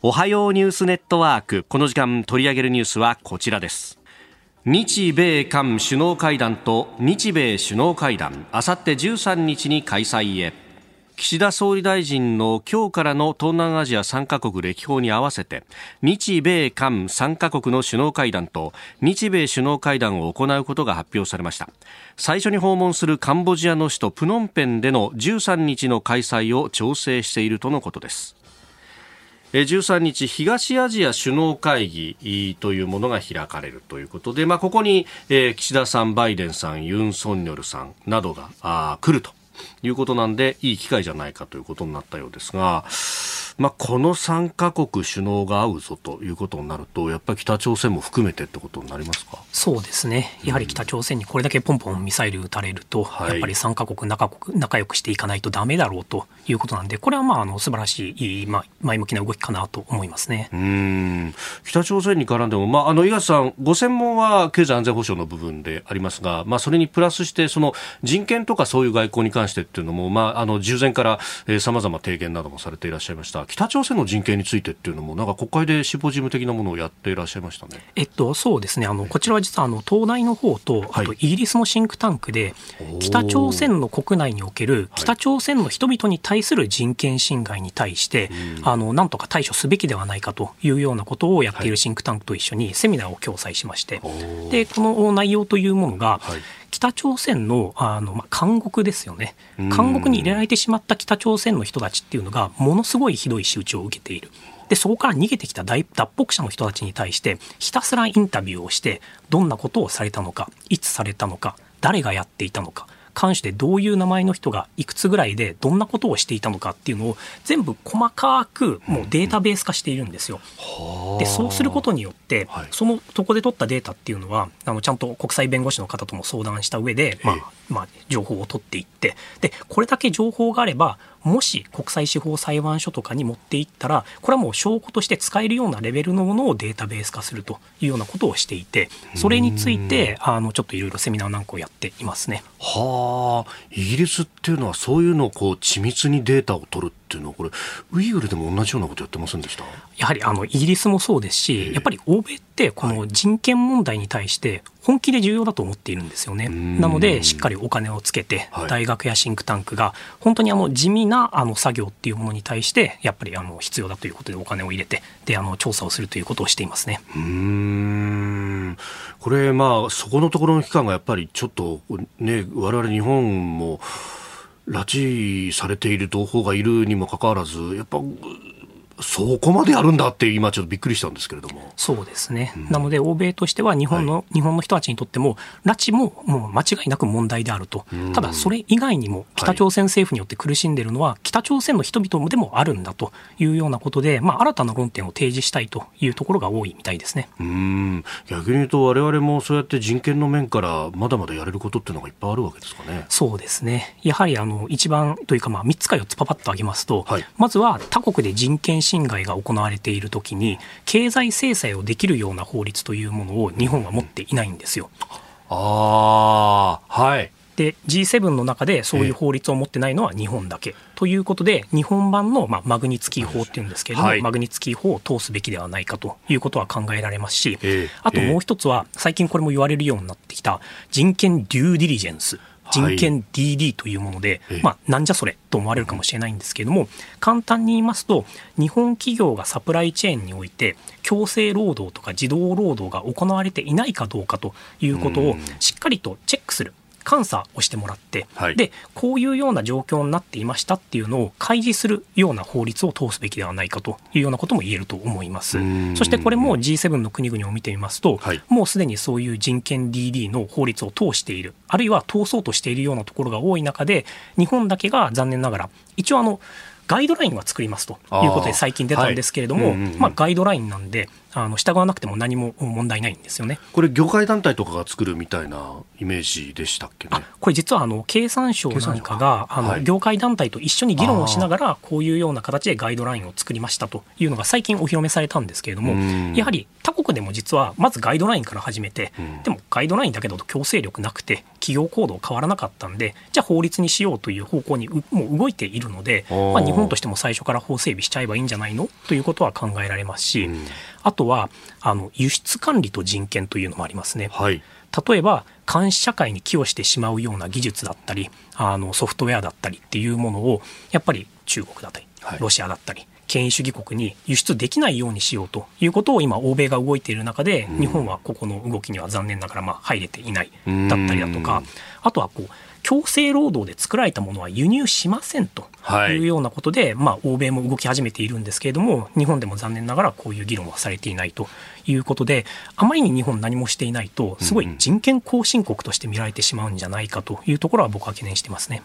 おはようニュースネットワーク。この時間取り上げるニュースはこちらです。日米韓首脳会談と日米首脳会談。あさって13日に開催へ。岸田総理大臣の今日からの東南アジア3カ国歴訪に合わせて日米韓3カ国の首脳会談と日米首脳会談を行うことが発表されました。最初に訪問するカンボジアの首都プノンペンでの13日の開催を調整しているとのことです。13日、東アジア首脳会議というものが開かれるということで、まあ、ここに、岸田さん、バイデンさん、ユン・ソンニョルさんなどが来ると。いうことなんで、いい機会じゃないかということになったようですが、まあ、この3か国首脳が会うぞということになると、やっぱり北朝鮮も含めてってことになりますか？そうですね、やはり北朝鮮にこれだけポンポンミサイル撃たれると、うん、やっぱり3か国仲国、仲良くしていかないとだめだろうということなんで、これはまああの素晴らしい、まあ、前向きな動きかなと思いますね。うん。北朝鮮に絡んでも、まあ、あの井笠さん、ご専門は経済安全保障の部分でありますが、まあ、それにプラスして、その人権とかそういう外交に関してっていうのも、まあ、あの従前からさまざま提言などもされていらっしゃいました。北朝鮮の人権についてっていうのも、なんか国会で司法事務的なものをやっていらっしゃいましたね。えっと、そうですね。あの、こちらは実は、あの、東大の方と、あとイギリスのシンクタンクで、北朝鮮の国内における、北朝鮮の人々に対する人権侵害に対して、あの、なんとか対処すべきではないかというようなことをやっているシンクタンクと一緒にセミナーを共催しまして、で、この内容というものが、北朝鮮のあの、まあ、監獄ですよね、監獄に入れられてしまった北朝鮮の人たちっていうのが、ものすごいひどい仕打ちを受けている。でそこから逃げてきた脱北者の人たちに対してひたすらインタビューをしてどんなことをされたのかいつされたのか誰がやっていたのか関してどういう名前の人がいくつぐらいでどんなことをしていたのかっていうのを全部細かくもうデータベース化しているんですよ。でそうすることによって、そのとこで取ったデータっていうのはあのちゃんと国際弁護士の方とも相談した上で、まあまあ、情報を取っていってでこれだけ情報があればもし国際司法裁判所とかに持っていったらこれはもう証拠として使えるようなレベルのものをデータベース化するというようなことをしていてそれについてあのちょっといろいろセミナーなんかをやっていますね。はあイギリスっていうのはそういうのをこう緻密にデータを取るっっていうのはこれウイグルでも同じようなことやってませんでした？やはりあのイギリスもそうですし、やっぱり欧米ってこの人権問題に対して本気で重要だと思っているんですよね。なのでしっかりお金をつけて、大学やシンクタンクが本当にあの地味なあの作業っていうものに対してやっぱりあの必要だということでお金を入れてであの調査をするということをしていますね。うん。これまあそこのところの期間がやっぱりちょっとね我々日本も拉致されている同胞がいるにもかかわらず、やっぱそこまでやるんだって今ちょっとびっくりしたんですけれども。そうですね。うん、なので欧米としては日本の、はい、日本の人たちにとっても拉致ももう間違いなく問題であると。ただそれ以外にも北朝鮮政府によって苦しんでいるのは北朝鮮の人々でもあるんだというようなことで、まあ新たな論点を提示したいというところが多いみたいですね。うん。逆に言うと我々もそうやって人権の面からまだまだやれることっていうのがいっぱいあるわけですかね。そうですね。やはりあの一番というかまあ3つか4つパパッと挙げますと、はい、まずは他国で人権侵害が行われているときに経済制裁をできるような法律というものを日本は持っていないんですよ。あはい。で G7 の中でそういう法律を持ってないのは日本だけ。ということで日本版の、まあ、マグニツキー法っていうんですけれども、はい、マグニツキー法を通すべきではないかということは考えられますし、あともう一つは最近これも言われるようになってきた人権デューディリジェンス人権 DD というもので、はい、まあ、なんじゃそれと思われるかもしれないんですけれども、簡単に言いますと、日本企業がサプライチェーンにおいて、強制労働とか児童労働が行われていないかどうかということをしっかりとチェックする。監査をしてもらって、はい、でこういうような状況になっていましたっていうのを開示するような法律を通すべきではないかというようなことも言えると思います。そしてこれも G7 の国々を見てみますと、はい、もうすでにそういう人権 DD の法律を通している、あるいは通そうとしているようなところが多い中で、日本だけが残念ながら、一応あの、ガイドラインは作りますということで最近出たんですけれども、まあ、ガイドラインなんで、あの従わなくても何も問題ないんですよね。これ、業界団体とかが作るみたいなイメージでしたっけ、ね、これ、実はあの経産省なんかがあの、はい、業界団体と一緒に議論をしながら、こういうような形でガイドラインを作りましたというのが最近お披露目されたんですけれども、やはり他国でも実はまずガイドラインから始めて、でもガイドラインだけだと強制力なくて、企業行動変わらなかったんで、じゃあ法律にしようという方向にもう動いているので、まあ、日本としても最初から法整備しちゃえばいいんじゃないの？ということは考えられますし、あとはあの輸出管理と人権というのもありますね。はい、例えば監視社会に寄与してしまうような技術だったりあのソフトウェアだったりっていうものをやっぱり中国だったり、ロシアだったり権威主義国に輸出できないようにしようということを今欧米が動いている中で、日本はここの動きには残念ながらまあ入れていないだったりだとか、あとはこう強制労働で作られたものは輸入しませんとい。うようなことで、はい、まあ、欧米も動き始めているんですけれども、日本でも残念ながらこういう議論はされていないということで、あまりに日本何もしていないと、すごい人権後進国として見られてしまうんじゃないかというところは僕は懸念してますね。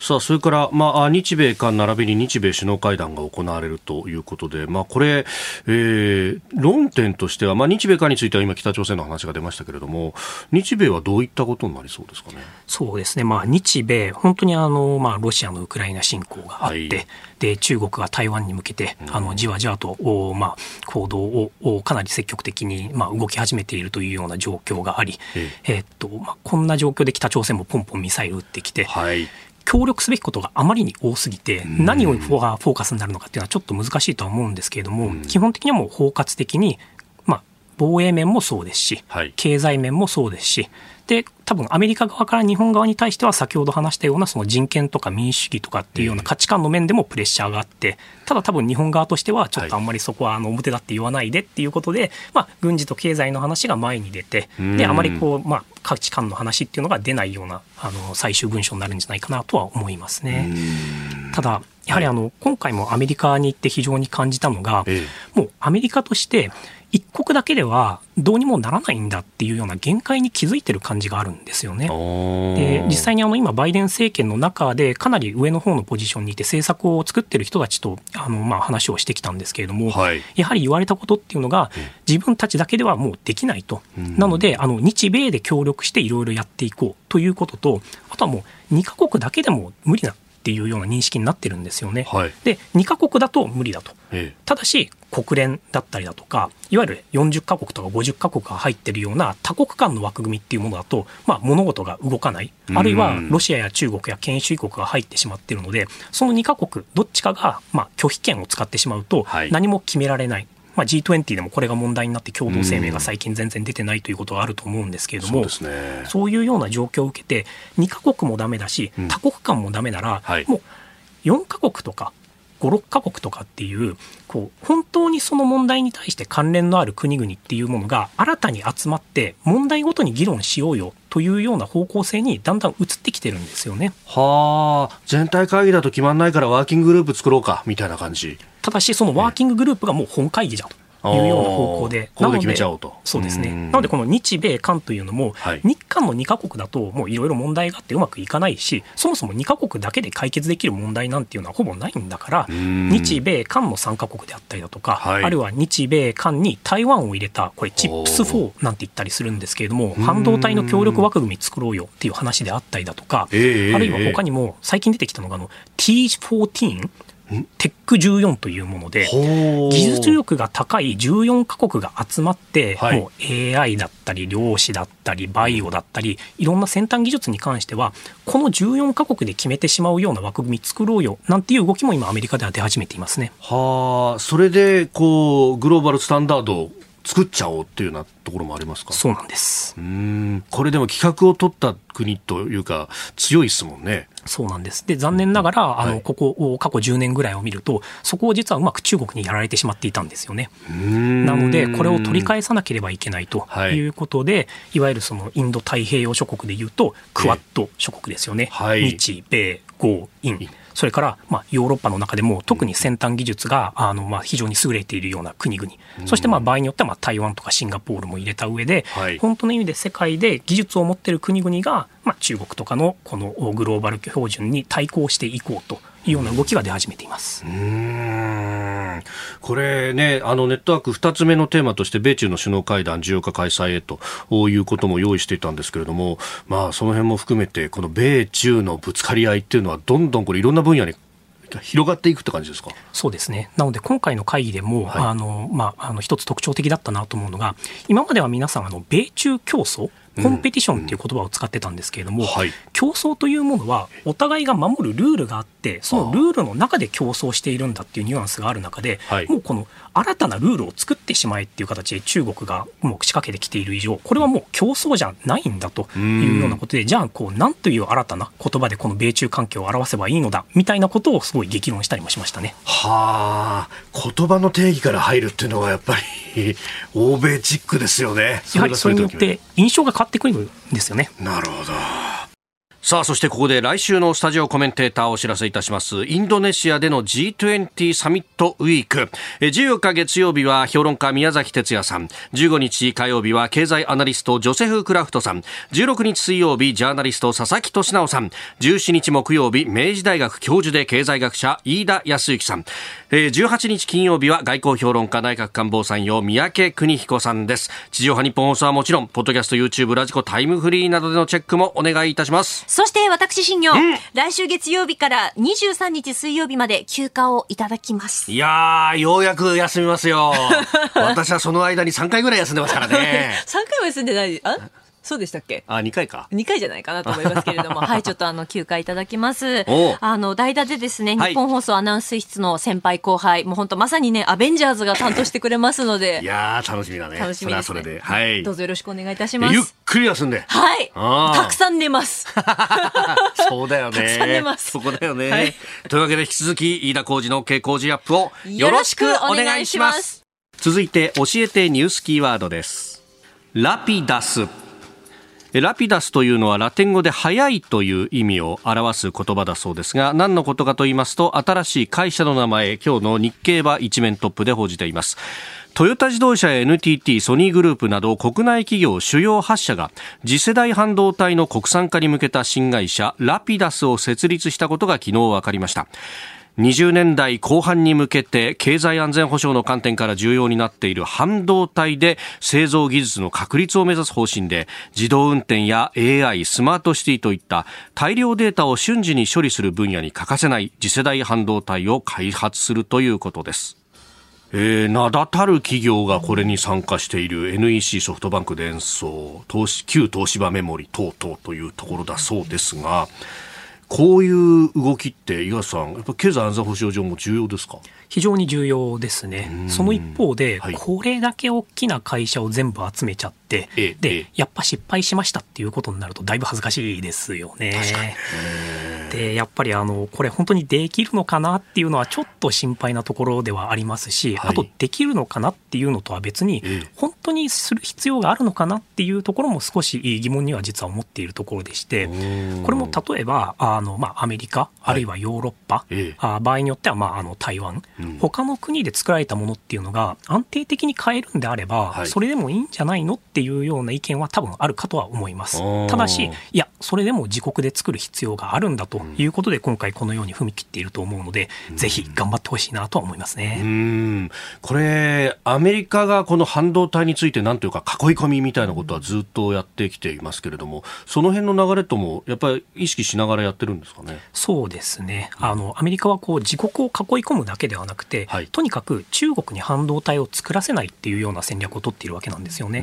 さあ、それから、まあ、日米韓並びに日米首脳会談が行われるということで、まあ、これ、えー、論点としては、まあ、日米韓については今北朝鮮の話が出ましたけれども、日米はどういったことになりそうですかね？そうですね。まあ、日米、本当にあの、まあ、ロシアのウクライナ侵攻があって、はい、で、中国が台湾に向けて、あの、じわじわと、おまあ、行動をかなり積極的に、まあ、動き始めているというような状況があり、えー、っと、まあ、こんな状況で北朝鮮もポンポンミサイル撃ってきて、はい。協力すべきことがあまりに多すぎて、何をフォーカスになるのかっていうのはちょっと難しいとは思うんですけれども、基本的にはもう包括的に、まあ、防衛面もそうですし、経済面もそうですし、で、多分アメリカ側から日本側に対しては先ほど話したようなその人権とか民主主義とかっていうような価値観の面でもプレッシャーがあって、ただ多分日本側としてはちょっとあんまりそこはあの表だって言わないでっていうことで、まあ軍事と経済の話が前に出て、で、あまりこう、まあ価値観の話っていうのが出ないようなあの最終文書になるんじゃないかなとは思いますね。ただ、やはりあの今回もアメリカに行って非常に感じたのが、もうアメリカとして一国だけではどうにもならないんだっていうような限界に気づいてる感じがあるんですよね。で実際にあの今バイデン政権の中でかなり上の方のポジションにいて政策を作ってる人たちとあのまあ話をしてきたんですけれども、はい、やはり言われたことっていうのが自分たちだけではもうできないと、うん、なのであの日米で協力していろいろやっていこうということとあとはもう2カ国だけでも無理なっていうような認識になってるんですよね。はい、で2カ国だと無理だと、ええ、ただし国連だったりだとかいわゆる40カ国とか50カ国が入ってるような多国間の枠組みっていうものだと、まあ、物事が動かない。あるいはロシアや中国や権威主義国が入ってしまっているのでその2カ国どっちかが、まあ、拒否権を使ってしまうと何も決められない。まあ、G20 でもこれが問題になって共同声明が最近全然出てないということがあると思うんですけれども、そう、ね,、いうような状況を受けて2カ国もダメだし多国間もダメなら、もう4カ国とか5、6カ国とかっていう、こう、本当にその問題に対して関連のある国々っていうものが新たに集まって、問題ごとに議論しようよというような方向性にだんだん移ってきてるんですよね。はあ、全体会議だと決まんないからワーキンググループ作ろうか、みたいな感じ。ただし、そのワーキンググループがもう本会議じゃと。いうような方向で、なのでそうですね。なのでこの日米韓というのも、はい、日韓の2カ国だともういろいろ問題があってうまくいかないし、そもそも2カ国だけで解決できる問題なんていうのはほぼないんだから、日米韓の3カ国であったりだとか、はい、あるいは日米韓に台湾を入れたこれチップス4なんて言ったりするんですけれども、半導体の協力枠組み作ろうよっていう話であったりだとか、あるいは他にも最近出てきたのがあの T14 テック14というもので、技術力が高い14カ国が集まって、はい、もう AI だったり、量子だったり、バイオだったり、いろんな先端技術に関しては、この14カ国で決めてしまうような枠組み作ろうよなんていう動きも今、アメリカでは出始めていますね。はあ、それでこうグローバルスタンダードを作っちゃおうっていうようなところもありますか？そうなんです。うん。これでも企画を取った国というか強いですもんね。そうなんです。で、残念ながら、あの、ここを過去10年ぐらいを見ると、そこを実はうまく中国にやられてしまっていたんですよね。なので、これを取り返さなければいけないとい。うことで、はい、いわゆるそのインド太平洋諸国でいうと、クワッド諸国ですよね。はい、日、米、豪、印。それから、まあ、ヨーロッパの中でも特に先端技術があの、まあ、非常に優れているような国々、そしてまあ場合によってはまあ台湾とかシンガポールも入れた上で、はい、本当の意味で世界で技術を持っている国々が、まあ、中国とかのこのグローバル標準に対抗していこうというような動きが出始めています。うんこれね、あのネットワーク2つ目のテーマとして、米中の首脳会談、14日開催へということも用意していたんですけれども、まあ、その辺も含めて、この米中のぶつかり合いっていうのは、どんどんこれ、いろんな分野に広がっていくって感じですか？そうですね。なので今回の会議でも、はい、あの、まあ、あの、一つ特徴的だったなと思うのが、今までは皆さん、あの、米中競争コンペティションっていう言葉を使ってたんですけれども、うんはい、競争というものはお互いが守るルールがあってそのルールの中で競争しているんだっていうニュアンスがある中で、はい、もうこの新たなルールを作ってしまえっていう形で中国がもう仕掛けてきている以上これはもう競争じゃないんだというようなことでじゃあこう何という新たな言葉でこの米中関係を表せばいいのだみたいなことをすごい激論したりもしましたね。はあ。言葉の定義から入るっていうのはやっぱり 欧米チックですよね。やはりそれによって印象が変わってくるんですよね。なるほど。さあ、そしてここで来週のスタジオコメンテーターをお知らせいたします。インドネシアでの G20 サミットウィーク。14日月曜日は評論家宮崎哲也さん。15日火曜日は経済アナリストジョセフ・クラフトさん。16日水曜日ジャーナリスト佐々木俊直さん。17日木曜日明治大学教授で経済学者飯田康之さん。18日金曜日は外交評論家内閣官房参与三宅邦彦さんです。地上波日本放送はもちろん、ポッドキャスト、YouTube、ラジコ、タイムフリーなどでのチェックもお願いいたします。そして私、新業、来週月曜日から23日水曜日まで休暇をいただきます。いやー、ようやく休みますよ。私はその間に3回ぐらい休んでますからね。3回も休んでないあ？そうでしたっけ？あ、2回か。2回じゃないかなと思いますけれども、はい、ちょっとあの、休暇いただきます。あの、代打でですね、日本放送アナウンス室の先輩後輩、もう本当まさにね、アベンジャーズが担当してくれますので。いや楽しみだね。楽しみです、ね、それそれで。はい。どうぞよろしくお願いいたします。ゆっくり休んで。はい。たくさん寝ます。そうだよね。たくさん寝ます。そこだよね。はい、というわけで引き続き、飯田浩二の傾向時アップをよろしくお願いします。続いて、教えてニュースキーワードです。ラピダス。ラピダスというのはラテン語で速いという意味を表す言葉だそうですが何のことかと言いますと新しい会社の名前今日の日経は一面トップで報じています。トヨタ自動車や NTT、ソニーグループなど国内企業主要8社が次世代半導体の国産化に向けた新会社ラピダスを設立したことが昨日分かりました。20年代後半に向けて経済安全保障の観点から重要になっている半導体で製造技術の確立を目指す方針で自動運転や AI スマートシティといった大量データを瞬時に処理する分野に欠かせない次世代半導体を開発するということです。えー、名だたる企業がこれに参加している NEC ソフトバンク電装投資旧東芝メモリ等々というところだそうですがこういう動きって井川さんやっぱ経済安全保障上も重要ですか？非常に重要ですね。その一方で、はい、これだけ大きな会社を全部集めちゃって、で、やっぱ失敗しましたっていうことになるとだいぶ恥ずかしいですよね。で、やっぱりあの、これ本当にできるのかなっていうのはちょっと心配なところではありますし、はい、あとできるのかなっていうのとは別に、本当にする必要があるのかなっていうところも少し疑問には実は思っているところでして、これも例えば、あの、まあ、アメリカ、あるいはヨーロッパ、はい、場合によっては、まあ、あの、台湾、他の国で作られたものっていうのが安定的に買えるんであれば、はい、それでもいいんじゃないのっていうような意見は多分あるかとは思います。ただし、いや、それでも自国で作る必要があるんだということで、今回このように踏み切っていると思うので、うん、ぜひ頑張ってほしいなとは思いますね。これ、アメリカがこの半導体についてなんというか囲い込みみたいなことはずっとやってきていますけれども、その辺の流れともやっぱり意識しながらやってるんですかね？そうですね。あの、アメリカはこう自国を囲い込むだけではなくて、はい、とにかく中国に半導体を作らせないっていうような戦略を取っているわけなんですよね。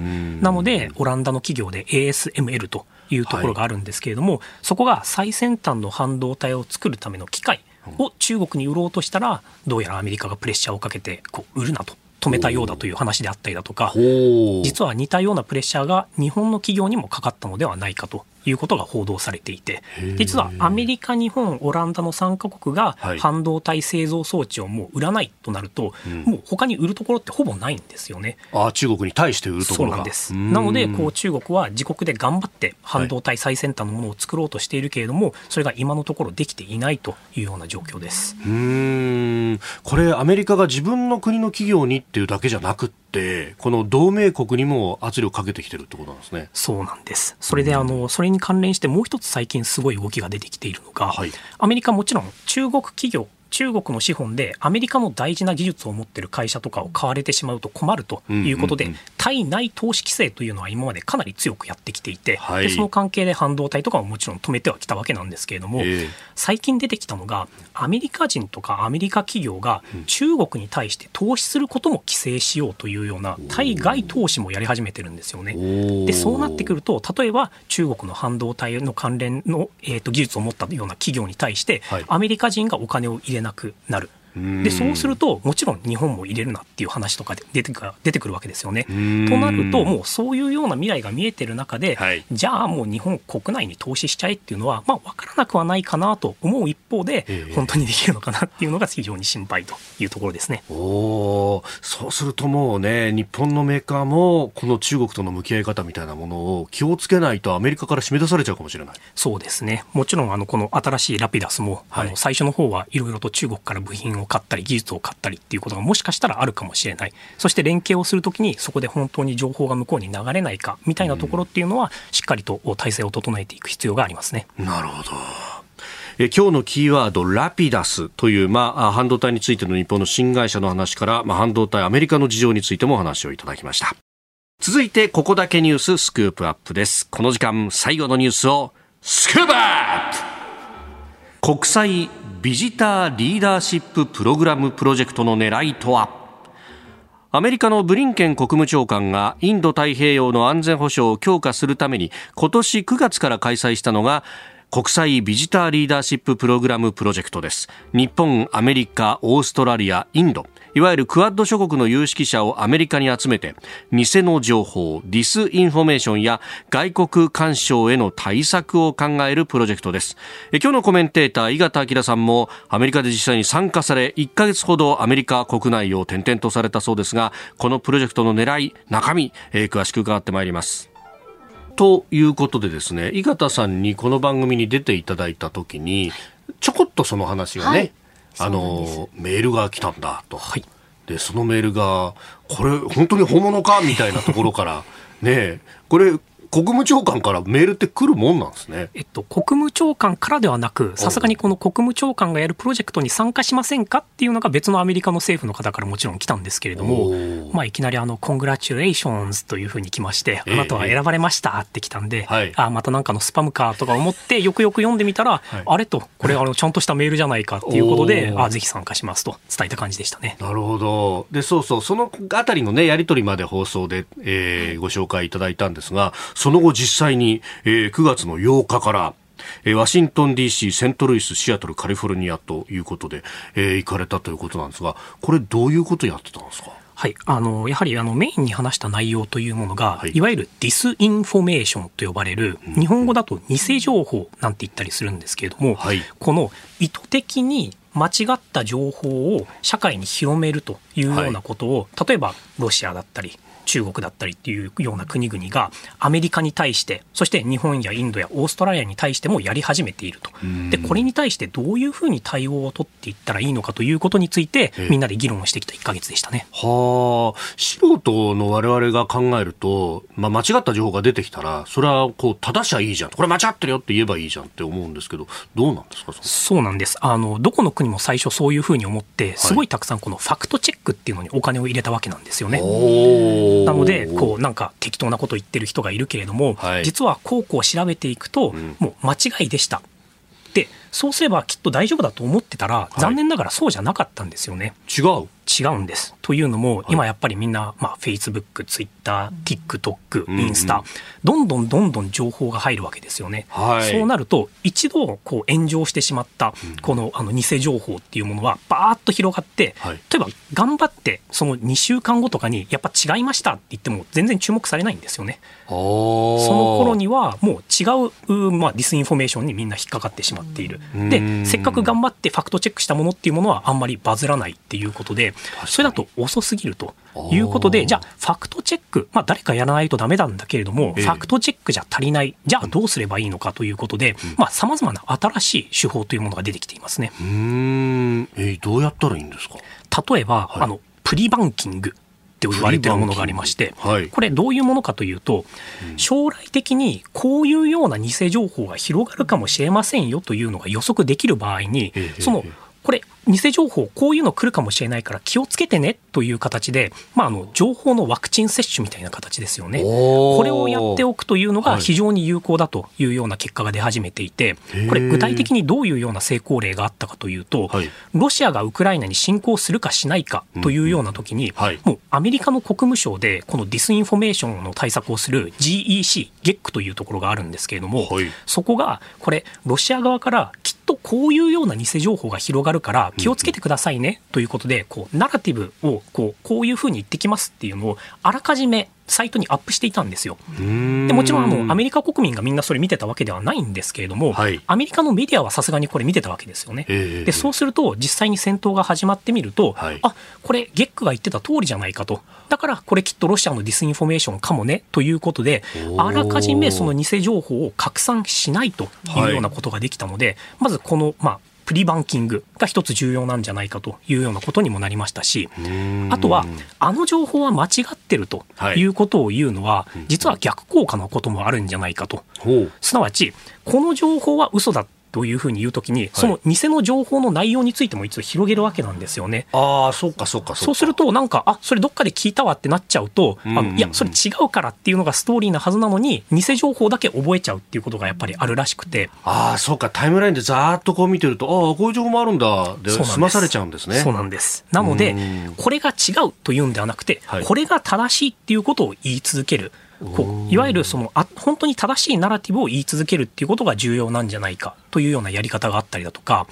なので、オランダの企業で ASML というところがあるんですけれども、はい、そこが最先端の半導体を作るための機械を中国に売ろうとしたら、どうやらアメリカがプレッシャーをかけてこう売るなと止めたようだという話であったりだとか、実は似たようなプレッシャーが日本の企業にもかかったのではないかということが報道されていて、実はアメリカ、日本、オランダの3カ国が半導体製造装置をもう売らないとなると、はい、もう他に売るところってほぼないんですよね。あ中国に対して売るところそうなんです。なので、こう中国は自国で頑張って半導体最先端のものを作ろうとしているけれども、はい、それが今のところできていないというような状況です。うんこれ、アメリカが自分の国の企業にっていうだけじゃなくて、ってこの同盟国にも圧力かけてきてるってことなんですね。そうなんです。それであの、それに関連してもう一つ最近すごい動きが出てきているのが、はい、アメリカもちろん中国企業中国の資本でアメリカの大事な技術を持っている会社とかを買われてしまうと困るということで、対内投資規制というのは今までかなり強くやってきていて、はい、でその関係で半導体とかももちろん止めてはきたわけなんですけれども、えー、最近出てきたのが、アメリカ人とかアメリカ企業が中国に対して投資することも規制しようというような対外投資もやり始めてるんですよね。でそうなってくると、例えば中国の半導体の関連の、えーと、技術を持ったような企業に対して、はい、アメリカ人がお金を入れなくなる。でそうすると、もちろん日本も入れるなっていう話とかで出て出てくるわけですよね。となると、もうそういうような未来が見えてる中で、はい、じゃあもう日本国内に投資しちゃえっていうのは、まあ、分からなくはないかなと思う一方で、本当にできるのかなっていうのが非常に心配というところですね。おそうするともうね、日本のメーカーも、この中国との向き合い方みたいなものを気をつけないと、アメリカから締め出されちゃうかもしれない。そうですね、もちろんあのこの新しいラピダスも、はい、あの最初の方はいろいろと中国から部品を買ったり、技術を買ったりっていうことがもしかしたらあるかもしれない。そして連携をするときにそこで本当に情報が向こうに流れないかみたいなところっていうのは、しっかりと体制を整えていく必要がありますね。なるほど。え今日のキーワード、ラピダスという、まあ、半導体についての日本の新会社の話から、まあ、半導体アメリカの事情についてもお話をいただきました。続いて、ここだけニューススクープアップです。この時間、最後のニュースを、スクープアップ国際ビジターリーダーシッププログラムプロジェクトの狙いとは？アメリカのブリンケン国務長官がインド太平洋の安全保障を強化するために今年9月から開催したのが国際ビジターリーダーシッププログラムプロジェクトです。日本、アメリカ、オーストラリア、インド。いわゆるクアッド諸国の有識者をアメリカに集めて偽の情報ディスインフォメーションや外国干渉への対策を考えるプロジェクトです。今日のコメンテーター井形明さんもアメリカで実際に参加され1ヶ月ほどアメリカ国内を転々とされたそうですがこのプロジェクトの狙い中身、えー、詳しく伺ってまいります。ということでですね、井形さんにこの番組に出ていただいたときに、ちょこっとその話がね、はい、あの、メールが来たんだと。はい。で、そのメールが、これ本当に本物か？みたいなところから、ねこれ国務長官からメールって来るもんなんですね。えっと、国務長官からではなく、さすがにこの国務長官がやるプロジェクトに参加しませんかっていうのが別のアメリカの政府の方からもちろん来たんですけれども、まあ、いきなりあの、コングラチュレーションズというふうに来まして、あなたは選ばれましたって来たんで、ええ、あまたなんかのスパムかとか思って、よくよく読んでみたら、はい、あれと、これあの、ちゃんとしたメールじゃないかっていうことで、あぜひ参加しますと伝えた感じでしたね。なるほど。で、そうそう、そのあたりのね、やりとりまで放送で、えー、ご紹介いただいたんですが、その後実際にに、えー、9月の8日から、えー、ワシントン DC、セントルイス、シアトル、カリフォルニアということで、えー、行かれたということなんですが、これどういうことやってたんですか？はい、あのやはりあのメインに話した内容というものが、はい、いわゆるディスインフォメーションと呼ばれる、日本語だと偽情報なんて言ったりするんですけれども、はい、この意図的に間違った情報を社会に広めるというようなことを、はい、例えばロシアだったり中国だったりっていうような国々がアメリカに対してそして日本やインドやオーストラリアに対してもやり始めていると。でこれに対してどういうふうに対応を取っていったらいいのかということについてみんなで議論をしてきた1か月でしたね。はあ。素人の我々が考えると、まあ、間違った情報が出てきたらそれはこう正しゃいいじゃんこれ間違ってるよって言えばいいじゃんって思うんですけどどうなんですかそうなんです。あのどこの国も最初そういうふうに思ってすごいたくさんこのファクトチェックっていうのにお金を入れたわけなんですよね。なのでこうなんか適当なこと言ってる人がいるけれども、はい、実はこうこう調べていくと、もう間違いでした。でそうすればきっと大丈夫だと思ってたら、残念ながらそうじゃなかったんですよね。違う違うんです。というのも、今やっぱりみんな、まあ、Facebook、Twitter、TikTok、インスタ、どんどんどんどん情報が入るわけですよね。はい、そうなると、一度こう炎上してしまった、このあの偽情報っていうものは、ばーっと広がって、はい、例えば頑張って、その2週間後とかに、やっぱ違いましたって言っても、全然注目されないんですよね。その頃には、もう違う、まあ、ディスインフォメーションにみんな引っかかってしまっている。で、せっかく頑張ってファクトチェックしたものっていうものは、あんまりバズらないっていうことで、それだと遅すぎるということで、じゃあ、ファクトチェック、まあ、誰かやらないとだめなんだけれども、ファクトチェックじゃ足りない、じゃあどうすればいいのかということで、さまざ、まな新しい手法というものが出てきていますね。うん。えー、どうやったらいいんですか？例えば、はい、あのプリバンキングって言われているものがありまして、はい、これどういうものかというと、将来的にこういうような偽情報が広がるかもしれませんよというのが予測できる場合に、そのこれ偽情報こういうの来るかもしれないから気をつけてねという形で、まあ、あの情報のワクチン接種みたいな形ですよね。これをやっておくというのが非常に有効だというような結果が出始めていてこれ具体的にどういうような成功例があったかというとロシアがウクライナに侵攻するかしないかというような時にもうアメリカの国務省でこのディスインフォメーションの対策をする GEC ゲックというところがあるんですけれどもそこがこれロシア側からきっとこういうような偽情報が広がるから気をつけてくださいねということでこうナラティブをこうこういうふうに言ってきますっていうのをあらかじめサイトにアップしていたんですよ。でもちろんあのアメリカ国民がみんなそれ見てたわけではないんですけれども、はい、アメリカのメディアはさすがにこれ見てたわけですよね。でそうすると実際に戦闘が始まってみると、はい、あこれ GEC が言ってた通りじゃないかと。だからこれきっとロシアのディスインフォメーションかもねということであらかじめその偽情報を拡散しないというようなことができたので、はい、まずこの、まあ、プリバンキングが一つ重要なんじゃないかというようなことにもなりましたし、あとは、あの情報は間違ってるとい。うことを言うのは、実は逆効果のこともあるんじゃないかと。すなわち、この情報は嘘だというふうに言うときに、その偽の情報の内容についても一度広げるわけなんですよね。ああ、そうか、そうか、そうすると、なんか、あそれどっかで聞いたわってなっちゃうと、あのいや、それ違うからっていうのがストーリーなはずなのに、偽情報だけ覚えちゃうっていうことがやっぱりあるらしくて。ああ、そうか、タイムラインでざーっとこう見てると、ああ、こういう情報もあるんだ、で、済まされちゃうんですね。そうなんです。なので、これが違うというんではなくて、はい、これが正しいっていうことを言い続ける。こういわゆるそのあ本当に正しいナラティブを言い続けるっていうことが重要なんじゃないかというようなやり方があったりだとか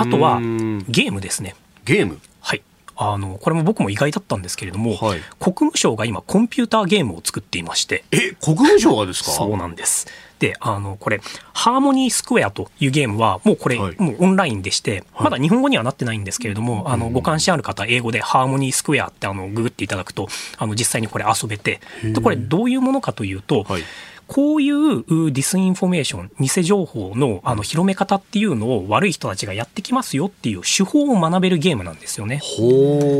あとはゲームですね。ゲーム？はい。あのこれも僕も意外だったんですけれども、はい、国務省が今コンピューターゲームを作っていまして。え国務省がですか？そうなんです。で、あの、これ、ハーモニースクエアというゲームは、もうこれ、はい、もうオンラインでして、まだ日本語にはなってないんですけれども、はい、あの、ご関心ある方、英語でハーモニースクエアってあの、ググっていただくと、あの、実際にこれ遊べて、で、これどういうものかというと、はいこういうディスインフォメーション、偽情報のあの広め方っていうのを悪い人たちがやってきますよっていう手法を学べるゲームなんですよね。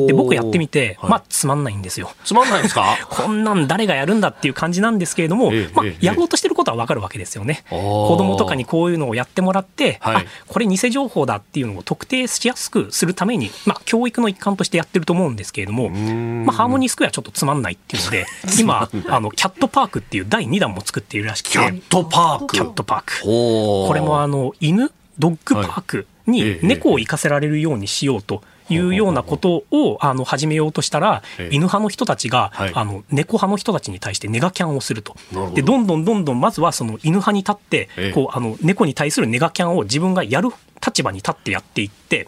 で、僕やってみて、まあ、つまんないんですよ。つまんないですか？こんなん誰がやるんだっていう感じなんですけれども、ええ、まあ、やろうとしてることはわかるわけですよね。子供とかにこういうのをやってもらって、はい、あ、これ偽情報だっていうのを特定しやすくするために、まあ、教育の一環としてやってると思うんですけれども、まあ、ハーモニースクエアちょっとつまんないっていうので、今、あの、キャットパークっていう第2弾も作っているらしくて。キャットパークキャットパーク。これもあの、犬、ドッグパークに猫を行かせられるようにしようと。いうようなことをあの始めようとしたら、犬派の人たちが、あの猫派の人たちに対してネガキャンをすると。でどんどんどんどんまずはその犬派に立って、こうあの猫に対するネガキャンを自分がやる立場に立ってやっていって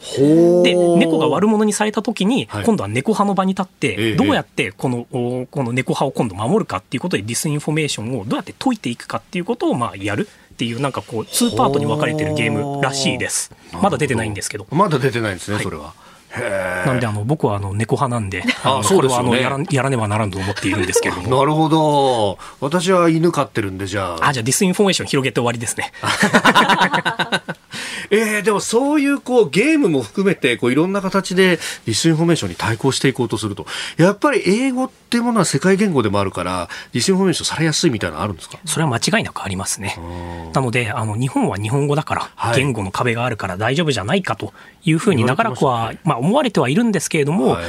で猫が悪者にされた時に、今度は猫派の側に立って、どうやってこのこの猫派を今度守るかっていうことでディスインフォメーションをどうやって解いていくかっていうことをまあやる。っていうなんかこう2パートに分かれてるゲームらしいです。まだ出てないんですけど。まだ出てないんですね、それはなんであの僕はあの猫派なんで、あこれはあのやらやらねばならんと思っているんですけれども。なるほど。私は犬飼ってるんでじゃあ。あじゃあディスインフォメーション広げて終わりですね。えー、でもそういうこうゲームも含めてこういろんな形でディスインフォメーションに対抗していこうとすると、やっぱり英語っていうものは世界言語でもあるから、ディスインフォメーションされやすいみたいなのあるんですか？それは間違いなくありますね。なので、あの日本は日本語だから、はい、言語の壁があるから大丈夫じゃないかというふうに長らくは、まあ、思われてはいるんですけれども、はい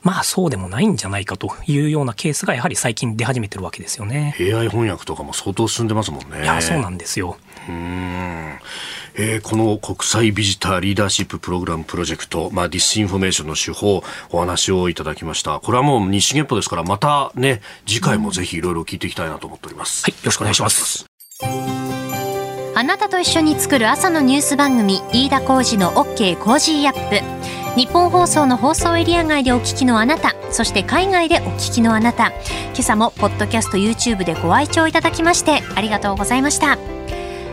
まあそうでもないんじゃないかというようなケースがやはり最近出始めてるわけですよね。AI 翻訳とかも相当進んでますもんね。いや、そうなんですよ。うん。えー、この国際ビジターリーダーシッププログラムプロジェクト、まあ、ディスインフォメーションの手法、お話をいただきました。これはもう日進月歩ですから、またね、次回もぜひいろいろ聞いていきたいなと思っております。はい、よろしくお願いします。あなたと一緒に作る朝のニュース番組、飯田浩司の OK コージーアップ。ニッポン放送の放送エリア外でお聞きのあなた、そして海外でお聞きのあなた、今朝もポッドキャスト YouTube でご愛聴いただきましてありがとうございました。